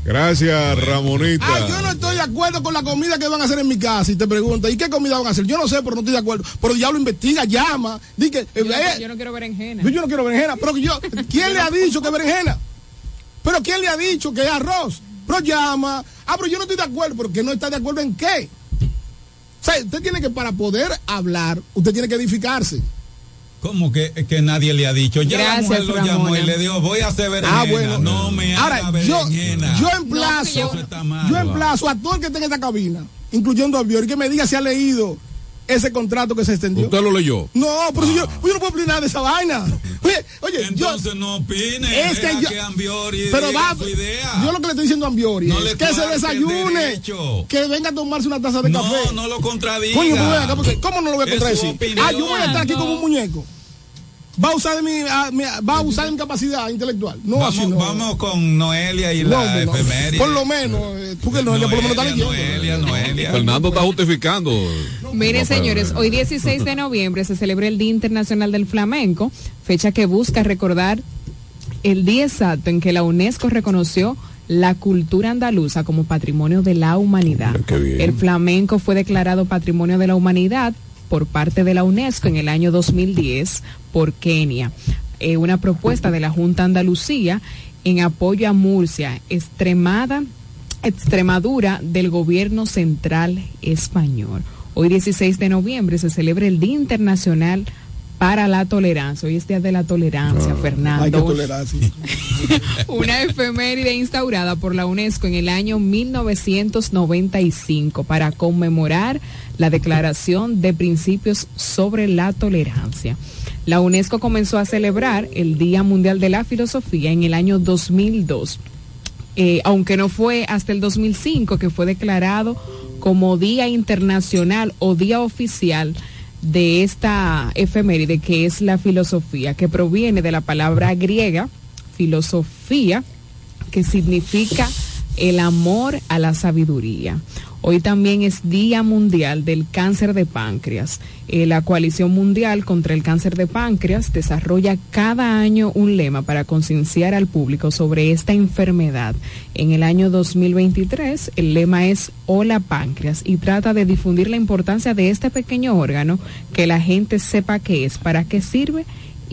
Gracias, Ramonita. Ah, yo no estoy de acuerdo con la comida que van a hacer en mi casa. Y te pregunta, ¿y qué comida van a hacer? Yo no sé, pero no estoy de acuerdo. Pero ya lo investiga, llama. Di que, eh, Yo, no- eh, yo no quiero berenjena. yo no quiero berenjena. Pero yo, ¿quién le ha dicho que berenjena? Pero ¿quién le ha dicho que es arroz? Pero llama. Ah, pero yo no estoy de acuerdo. ¿Pero que no está de acuerdo en qué? O sea, usted tiene que, para poder hablar, usted tiene que edificarse. ¿Cómo que, que nadie le ha dicho? Ya la Gracias, mujer lo llamó Ramona. y le dijo, voy a hacer berenjena. Ah, bueno. No me Ahora, haga yo, yo emplazo, mal. yo emplazo a todo el que esté en esta cabina, incluyendo a Biori, que me diga si ha leído ese contrato que se extendió. ¿Usted lo leyó? No, pero si yo, yo no puedo opinar de esa vaina. (laughs) Oye, oye, yo, Entonces no opine. es que yo, Ambiori pero va, su idea. yo lo que le estoy diciendo a Ambiori No es que se desayune, que venga a tomarse una taza de no, café. no lo contradiga. Coño, pues ven acá, porque ¿cómo no lo voy a contradecir? Ah, yo voy a estar aquí como un muñeco. Va a usar de mi, mi- va a usar mi capacidad intelectual. No, así vamos, no. vamos con Noelia y No, la no. efeméride. Por lo menos, eh, porque no, por lo menos está leyendo. Noelia, Noelia. Fernando está justificando. Miren, señores, hoy 16 de noviembre se celebra el Día Internacional del Flamenco, fecha que busca recordar el día exacto en que la UNESCO reconoció la cultura andaluza como patrimonio de la humanidad. El flamenco fue declarado patrimonio de la humanidad por parte de la UNESCO en el año 2010 por Kenia. Eh, una propuesta de la Junta Andalucía en apoyo a Murcia, extremada, Extremadura del gobierno central español. Hoy 16 de noviembre se celebra el Día Internacional para la Tolerancia. Hoy es Día de la Tolerancia, Fernando. Hay que tolerancia. (laughs) Una efeméride instaurada por la UNESCO en el año 1995 para conmemorar la Declaración de Principios sobre la Tolerancia. La UNESCO comenzó a celebrar el Día Mundial de la Filosofía en el año 2002, eh, aunque no fue hasta el 2005 que fue declarado como Día Internacional o Día Oficial de esta efeméride que es la filosofía, que proviene de la palabra griega filosofía, que significa el amor a la sabiduría. Hoy también es Día Mundial del Cáncer de Páncreas. Eh, la Coalición Mundial contra el Cáncer de Páncreas desarrolla cada año un lema para concienciar al público sobre esta enfermedad. En el año 2023 el lema es Hola Páncreas y trata de difundir la importancia de este pequeño órgano, que la gente sepa qué es, para qué sirve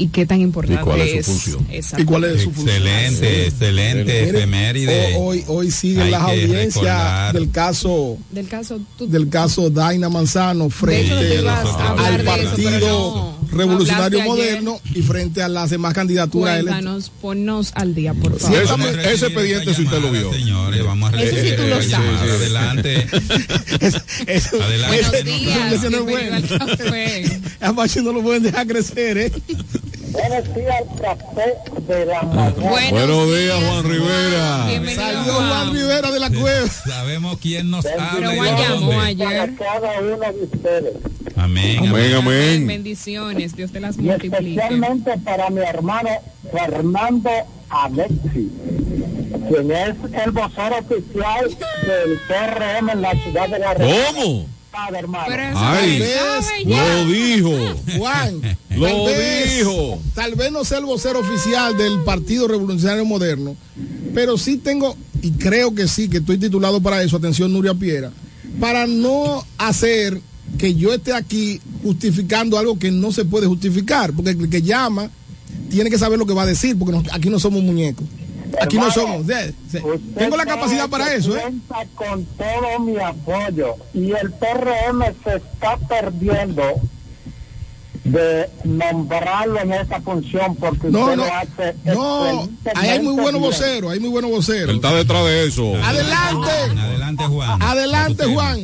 qué tan importante ¿Y cuál es su es. función? ¿Y cuál es su función? Excelente, excelente, Hoy, hoy siguen las audiencias recordar. del caso Del caso, tú- del caso Daina Manzano frente hecho, al eso, Partido no. Revolucionario ayer. Moderno y frente a las demás candidaturas. Cuéntanos, ponnos al día, por favor. Ese, ese expediente si usted lo vio. Señores, vamos a Eso sí tú lo recibir sabes. llamada. Adelante. Adelante. Buenos días, no lo pueden dejar crecer, ¿eh? Buenos días, café de la mañana. Buenos días, Juan Rivera. Bienvenido, Salió Juan Rivera de la cueva. Sabemos quién nos habla. Pero Juan llamó ayer. Cada uno de ustedes. Amén. Amén, amén. Bendiciones, Dios te las Y multiplique. especialmente para mi hermano Fernando Alexi, quien es el vocero oficial del PRM en la ciudad de la ¿Cómo? Padre, hermano. Pero eso Ay, se sabe ya. lo dijo. Juan, (laughs) Lo tal vez- dijo. Tal vez no sea el vocero oficial del Partido Revolucionario Moderno, pero sí tengo, y creo que sí, que estoy titulado para eso, atención Nuria Piera, para no hacer que yo esté aquí justificando algo que no se puede justificar, porque el que llama tiene que saber lo que va a decir, porque no- aquí no somos muñecos. Aquí no somos. de- de- Usted tengo la capacidad para eso, ¿eh? cuenta con todo mi apoyo y el PRM se está perdiendo de nombrarlo en esa función porque No, usted no, lo hace no, ahí hay muy buenos voceros, hay muy buenos voceros. Él está detrás de eso. Adelante, Adelante, Juan. adelante Juan.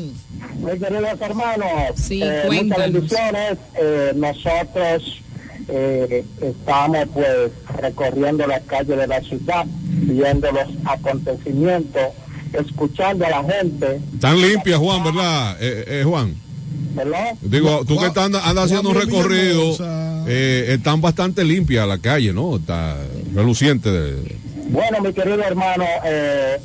Mis queridos hermanos, Sí, eh, muchas bendiciones. Eh, nosotros eh, estamos pues recorriendo las calles de la ciudad, viendo los acontecimientos, escuchando a la gente. Tan limpia, Juan, ¿verdad? Eh, eh, Juan. ¿verdad? Digo, tú que estás anda, anda haciendo un recorrido, eh, están bastante limpias la calle, ¿no? Está reluciente. De, Bueno, mi querido hermano, eh,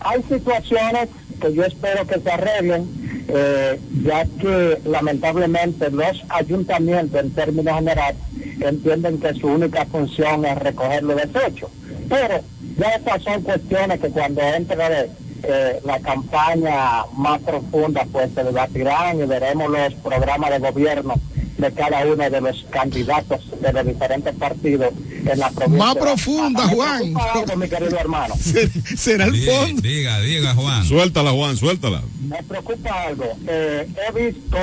hay situaciones que yo espero que se arreglen, eh, ya que lamentablemente los ayuntamientos en términos generales entienden que su única función es recoger los desechos. Pero ya estas son cuestiones que cuando entre eh, la campaña más profunda, pues se debatirán y veremos los programas de gobierno de cada uno de los candidatos de los diferentes partidos en la provincia. Más profunda, Me Juan. algo, mi querido hermano. (laughs) Será el Di- fondo. Diga, diga, Juan. Suéltala, Juan, suéltala. Me preocupa algo. Eh, he visto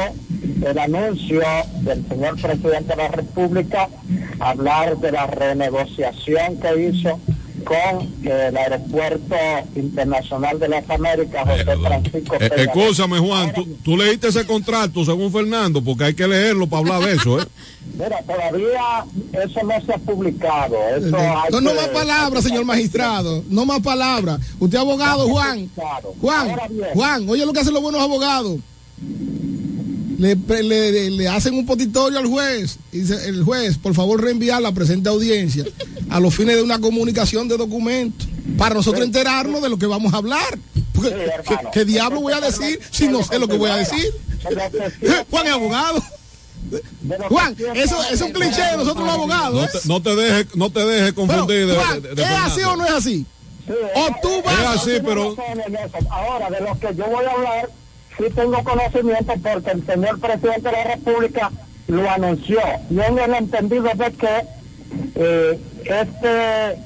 el anuncio del señor presidente de la República hablar de la renegociación que hizo con eh, el Aeropuerto Internacional de las Américas, José Francisco Eh, escúchame, Juan, tú, tú leíste ese contrato según Fernando, porque hay que leerlo para hablar de eso, ¿eh? (laughs) Mira, todavía eso no se ha publicado. Eso hay No, no que- más palabras, señor magistrado. No más palabras. Usted abogado, Juan. Juan. Juan, oye lo que hacen los buenos abogados. Le, le- hacen un potitorio al juez. Y dice, el juez, por favor, reenviar la presente audiencia a los fines de una comunicación de documentos para nosotros enterarnos de lo que vamos a hablar. Porque, Sí, ¿qué, diablo voy a decir si no sé lo que voy a decir? (laughs) Juan es abogado. Juan, eso es un cliché de nosotros los abogados. No ¿eh? te, no te dejes no te dejes Pero, confundir de, Juan, de- de ¿es así o no es así? O tú vas. Es así, pero. Ahora, de lo que yo voy a hablar, sí tengo conocimiento porque el señor presidente de la República lo anunció. Y en el entendido de que eh, este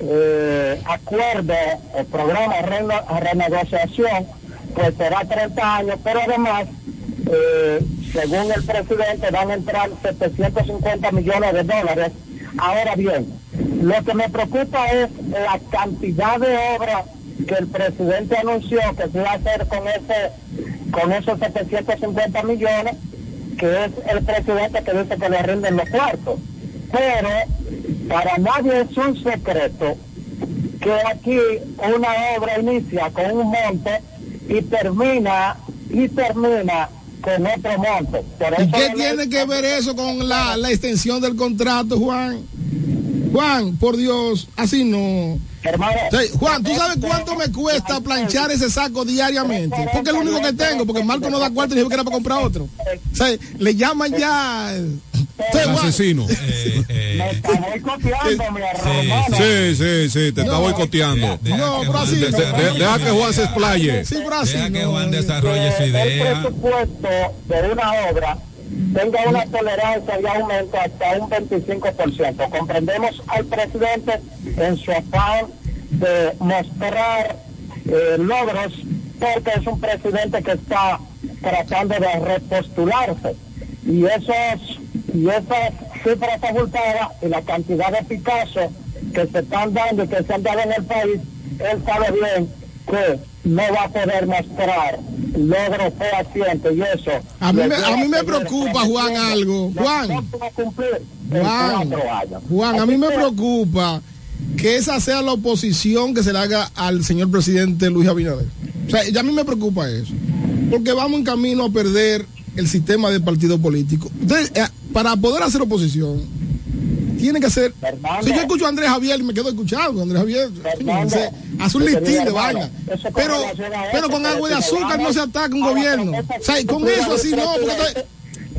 eh, acuerdo, el programa de renegociación, pues será 30 años, pero además, eh, según el presidente, van a entrar 750 millones de dólares. Ahora bien, lo que me preocupa es la cantidad de obras que el presidente anunció que se va a hacer con ese con esos 750 millones, que es el presidente que dice que le rinden los cuartos. Pero para nadie es un secreto que aquí una obra inicia con un monte y termina y termina con otro monte. Por ¿Y qué tiene que ver eso con la, la extensión del contrato, Juan? Juan, por Dios, así no. Hermano, Sí, Juan, ¿tú sabes cuánto me cuesta planchar ese saco diariamente? Porque es lo único que tengo, porque Marco no da cuarto y dijo que era para comprar otro. O sea, le llaman ya. (laughs) Sí, El Juan. asesino. Me está boicoteando, mi hermano. Sí, sí, sí, te está boicoteando. No, pero así. De- de- deja que Juan se explaye. Sí, así. Deja que no. Juan desarrolle su el idea. presupuesto de una obra tenga una tolerancia y aumento hasta un 25%. Comprendemos al presidente en su afán de mostrar eh, logros porque es un presidente que está tratando de repostularse y esos y esas cifras abultadas y la cantidad de Picasso que se están dando y que se han dado en el país, él sabe bien que no va a poder mostrar logros fehacientes y eso. A mí, me, a mí me preocupa, Juan, algo. Juan, Juan. Juan, a mí me preocupa que esa sea la oposición que se le haga al señor presidente Luis Abinader. O sea, ya a mí me preocupa eso. Porque vamos en camino a perder el sistema de partido político. Entonces, eh, para poder hacer oposición, tiene que ser. Si yo escucho a Andrés Javier y me quedo escuchando Andrés Javier, hace un listín de vaina. Pero, pero con agua de azúcar no se ataca un gobierno. O sea, con eso así no, porque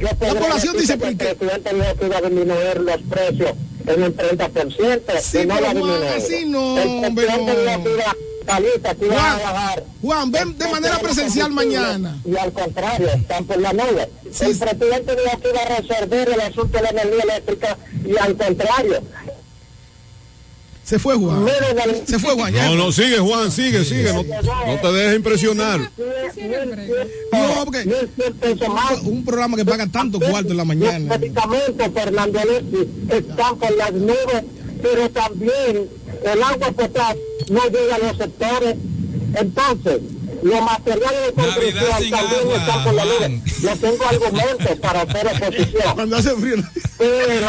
la población dice, decirte que ¿por el presidente dijo que iba a disminuir los precios en un 30% Sí, y no pero lo ha Juan, disminuido. así no, el hombre, presidente no. A Juan, bajar. Juan, ven de manera presencial mañana. Y al contrario, están por la nube. El presidente dijo que iba a resolver el asunto de la energía eléctrica y al contrario. Se fue Juan. Se fue Juan. No, no, sigue Juan, sigue, sigue. No, no te dejes impresionar. No, porque un programa que paga tanto cuarto en la mañana. Fernando Alexis, están por las nubes, pero también el agua potable no llega a los sectores. Entonces, los materiales de construcción también están por la nube. No tengo argumentos para hacer oposición. (laughs) Cuando hace frío. Pero,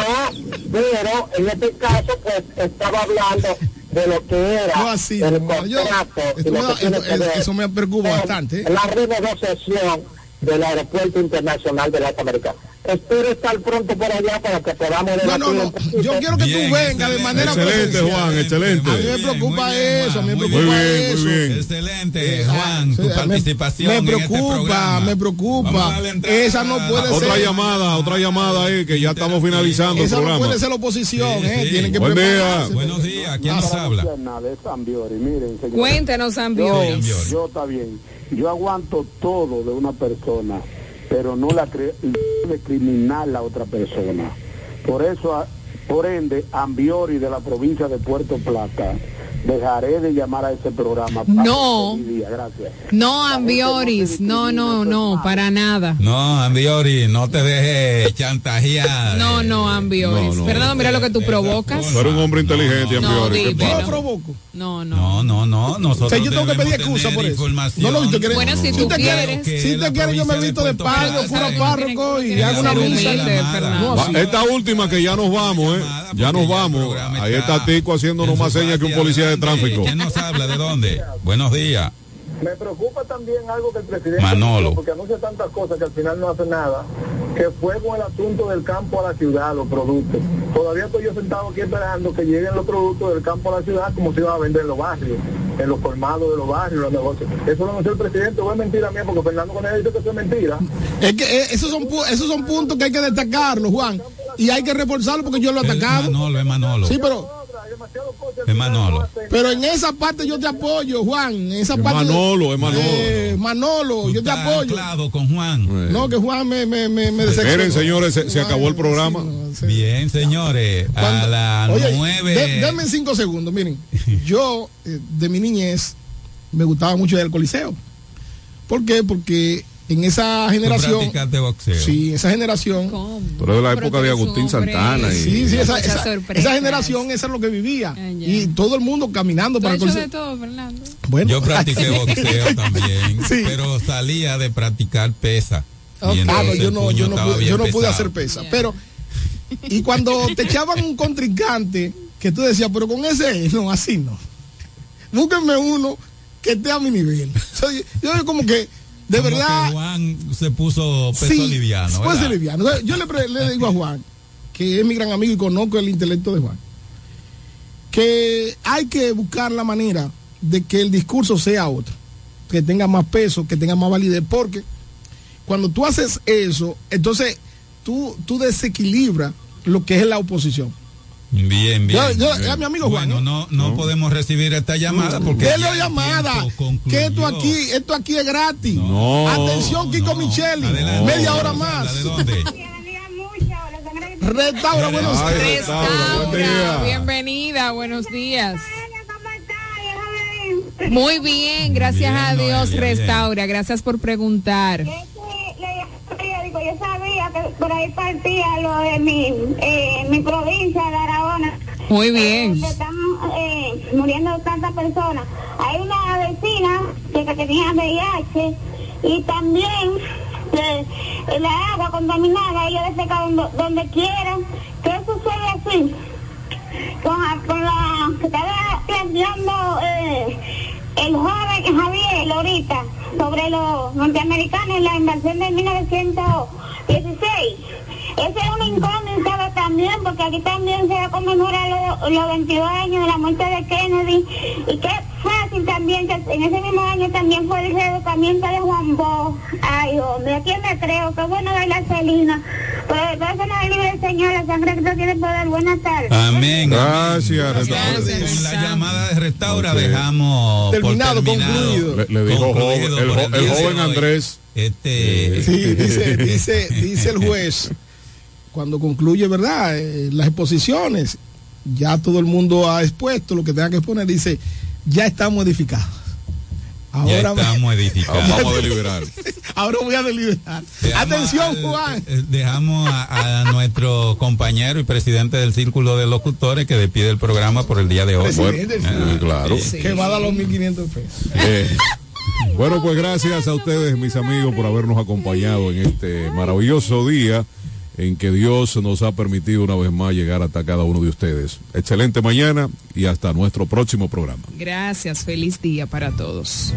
pero, en este caso, pues, estaba hablando de lo que era No así, el. Yo- contrato y esto lo me que tiene esto- que ver eso me preocupa bastante, ¿eh? La renegociación del aeropuerto internacional de las Américas. Espero estar pronto por allá para que podamos No, no, no. Yo quiero que tú vengas de manera Excelente. Juan, excelente. A mí me preocupa eso, a mí me Muy preocupa bien, eso. muy bien. Excelente, Juan, tu Sí, me- participación. Me en este preocupa, programa. me preocupa. Esa no puede Otra ser. llamada, otra llamada ahí, que ya estamos finalizando el Esa no programa. puede ser la oposición, Sí, ¿eh? sí. Tienen que Buen día. Buenos días, ¿quién nos habla? Ambiori. Cuéntenos, Yo, Ambiori. yo está bien. Yo aguanto todo de una persona, pero no la de criminal la otra persona. Por eso, por ende, Ambiori de la provincia de Puerto Plata, dejaré de llamar a ese programa. No. Gracias. No, Ambioris, no, no, no, para nada. No, Ambiori, no te dejes chantajear. No, no, Ambioris. No, no. Fernando, mira lo que tú provocas. Tú eres un hombre inteligente, No, Ambiori. ¿Qué dime, pasa? no. provoco. No, no. No, no, no. Nosotros O sea, yo tengo que pedir excusa por eso. información. No, quieres, Bueno, si si tú te quieres. si te quieres, yo me visto de payo, no párroco y hago una misa. Esta última que ya nos vamos, ¿eh? Ya nos vamos. Ahí está Tico haciéndonos más señas que un policía de tráfico. ¿Quién nos habla? ¿De dónde? Buenos días. Me preocupa también algo que el presidente Manolo. porque anuncia tantas cosas que al final no hace nada, que fue con el asunto del campo a la ciudad, los productos. Todavía estoy yo sentado aquí esperando que lleguen los productos del campo a la ciudad como se iban a vender en los barrios, en los colmados de los barrios, los negocios. Eso lo anunció el presidente, o es mentira mía, porque Fernando Conejero dice que eso es mentira. Es que eh, esos son, esos son puntos que hay que destacarlos, Juan. Y hay que reforzarlo porque yo lo he atacado. Manolo, es Manolo. Sí, pero Es Manolo. Pero en esa parte yo te apoyo, Juan. En esa Es parte. Manolo, es Manolo. Eh, Manolo, yo te apoyo. con Juan. No, que Juan me, me, me, me. Miren, señores, se, se acabó el programa. Bien, señores. A Cuando- las Oye, nueve. de- denme cinco segundos. Miren, (laughs) yo eh, de mi niñez me gustaba mucho ir al Coliseo. ¿Por qué? Porque en esa generación. boxeo. Sí, esa generación. Pero es de la época de Agustín Santana. Y, Sí, sí, esa, esa- esa generación, eso es lo que vivía. Ah, y todo el mundo caminando Tú para hecho de Coliseo. todo, Fernando. Bueno, Yo practiqué (laughs) boxeo también, Sí. pero salía de practicar pesa. Ah, no, yo no, yo no pude, bien yo no pude pesado. hacer pesa. Pero, y cuando te echaban un contrincante, que tú decías, pero con ese, no, así no. Búsquenme uno que esté a mi nivel. (laughs) O sea, yo, yo como que, de Como verdad. que Juan se puso peso sí, liviano. ¿verdad? liviano. Yo le digo a Juan, que es mi gran amigo y conozco el intelecto de Juan, que hay que buscar la manera de que el discurso sea otro, que tenga más peso, que tenga más validez, porque cuando tú haces eso, entonces tú, tú desequilibras lo que es la oposición. Bien, bien. Yo- yo- bien. era mi amigo Juan, Bueno, no, no, podemos recibir esta llamada porque. ¿Qué ya le el llamada? Que esto aquí, esto aquí es gratis. No. Atención, Kiko Micheli. Adelante. Media hora ¿De más. dónde? Restaura, buenos días. Restaura, buen día. Bienvenida, buenos días. Muy bien, gracias Bien, a Dios, Noelia, Restaura. Gracias por preguntar. Periódico, yo sabía que por ahí partía lo de mi, eh, mi provincia de Aragona. Muy bien. Donde están eh, muriendo tantas personas. Hay una vecina que, que tenía VIH y también eh, la agua contaminada, ellos defecan donde, donde quieran. ¿Qué sucede así? Con, la- con la que estaba planteando eh, el joven Javier ahorita sobre los norteamericanos y la invasión de 1916. Ese es una incógnita también, porque aquí también se conmemora los, los 22 años de la muerte de Kennedy. Y qué fácil también, que en ese mismo año también fue el reeducamiento de Juan Bosch. Ay, hombre, ¿a quién me creo? Qué bueno bailar Celina. Pero de todo eso no es libre el Señor, la sangre que poder. Buenas tardes. Amén. Gracias, Restaura. Restaura. Con la llamada de Restaura dejamos por Terminado, concluido. Le, le dijo Concluido el, jo- joven. Andrés. Este, Sí, (laughs) dice, dice, dice el juez, cuando concluye, ¿verdad? Eh, las exposiciones, ya todo el mundo ha expuesto lo que tenga que exponer, dice, ya estamos edificados. ya Ahora, estamos edificados. Vamos a deliberar. (laughs) ahora voy a deliberar. Dejamos Atención, al- Juan. eh, Dejamos a, a nuestro compañero y presidente del Círculo de Locutores que despide el programa por el día de hoy. Bueno, sí, claro. sí. Que va a dar los 1.500 pesos. Eh, bueno, pues gracias a ustedes, mis amigos, por habernos acompañado en este maravilloso día en que Dios nos ha permitido una vez más llegar hasta cada uno de ustedes. Excelente mañana y hasta nuestro próximo programa. Gracias, feliz día para todos.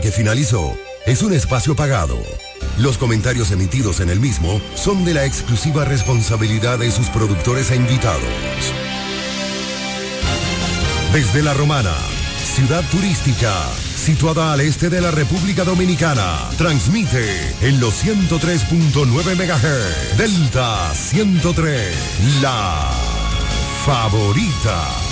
Que finalizó es un espacio pagado. Los comentarios emitidos en el mismo son de la exclusiva responsabilidad de sus productores e invitados. Desde La Romana, ciudad turística, situada al este de la República Dominicana, transmite en los 103.9 MHz, Delta 103, la favorita.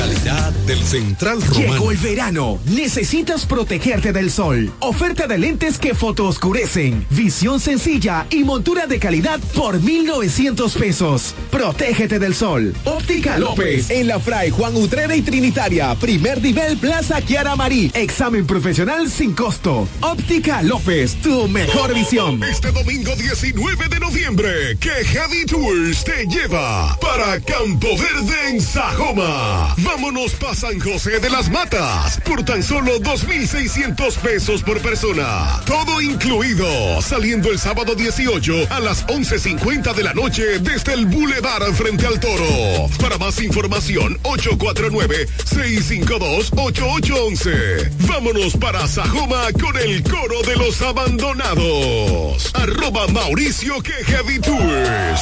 Calidad del Central Romano. Llegó el verano. Necesitas protegerte del sol. Oferta de lentes que fotooscurecen. Visión sencilla y montura de calidad por 1,900 pesos. Protégete del sol. Óptica López. En la Fray Juan Utrera y Trinitaria. Primer nivel Plaza Kiara Marí. Examen profesional sin costo. Óptica López. Tu mejor visión. Este domingo 19 de noviembre, que Heavy Tours te lleva para Campo Verde en Sajoma. Vámonos para San José de las Matas por tan solo 2.600 pesos por persona. Todo incluido, saliendo el sábado 18 a las 11.50 de la noche desde el Boulevard frente al Toro. Para más información, 849-652-8811. Vámonos para Sajoma con el coro de los abandonados. Arroba Mauricio que Heavy Tours.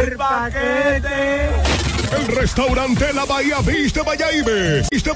el paquete. El restaurante La Bahía Bayaibe. Vista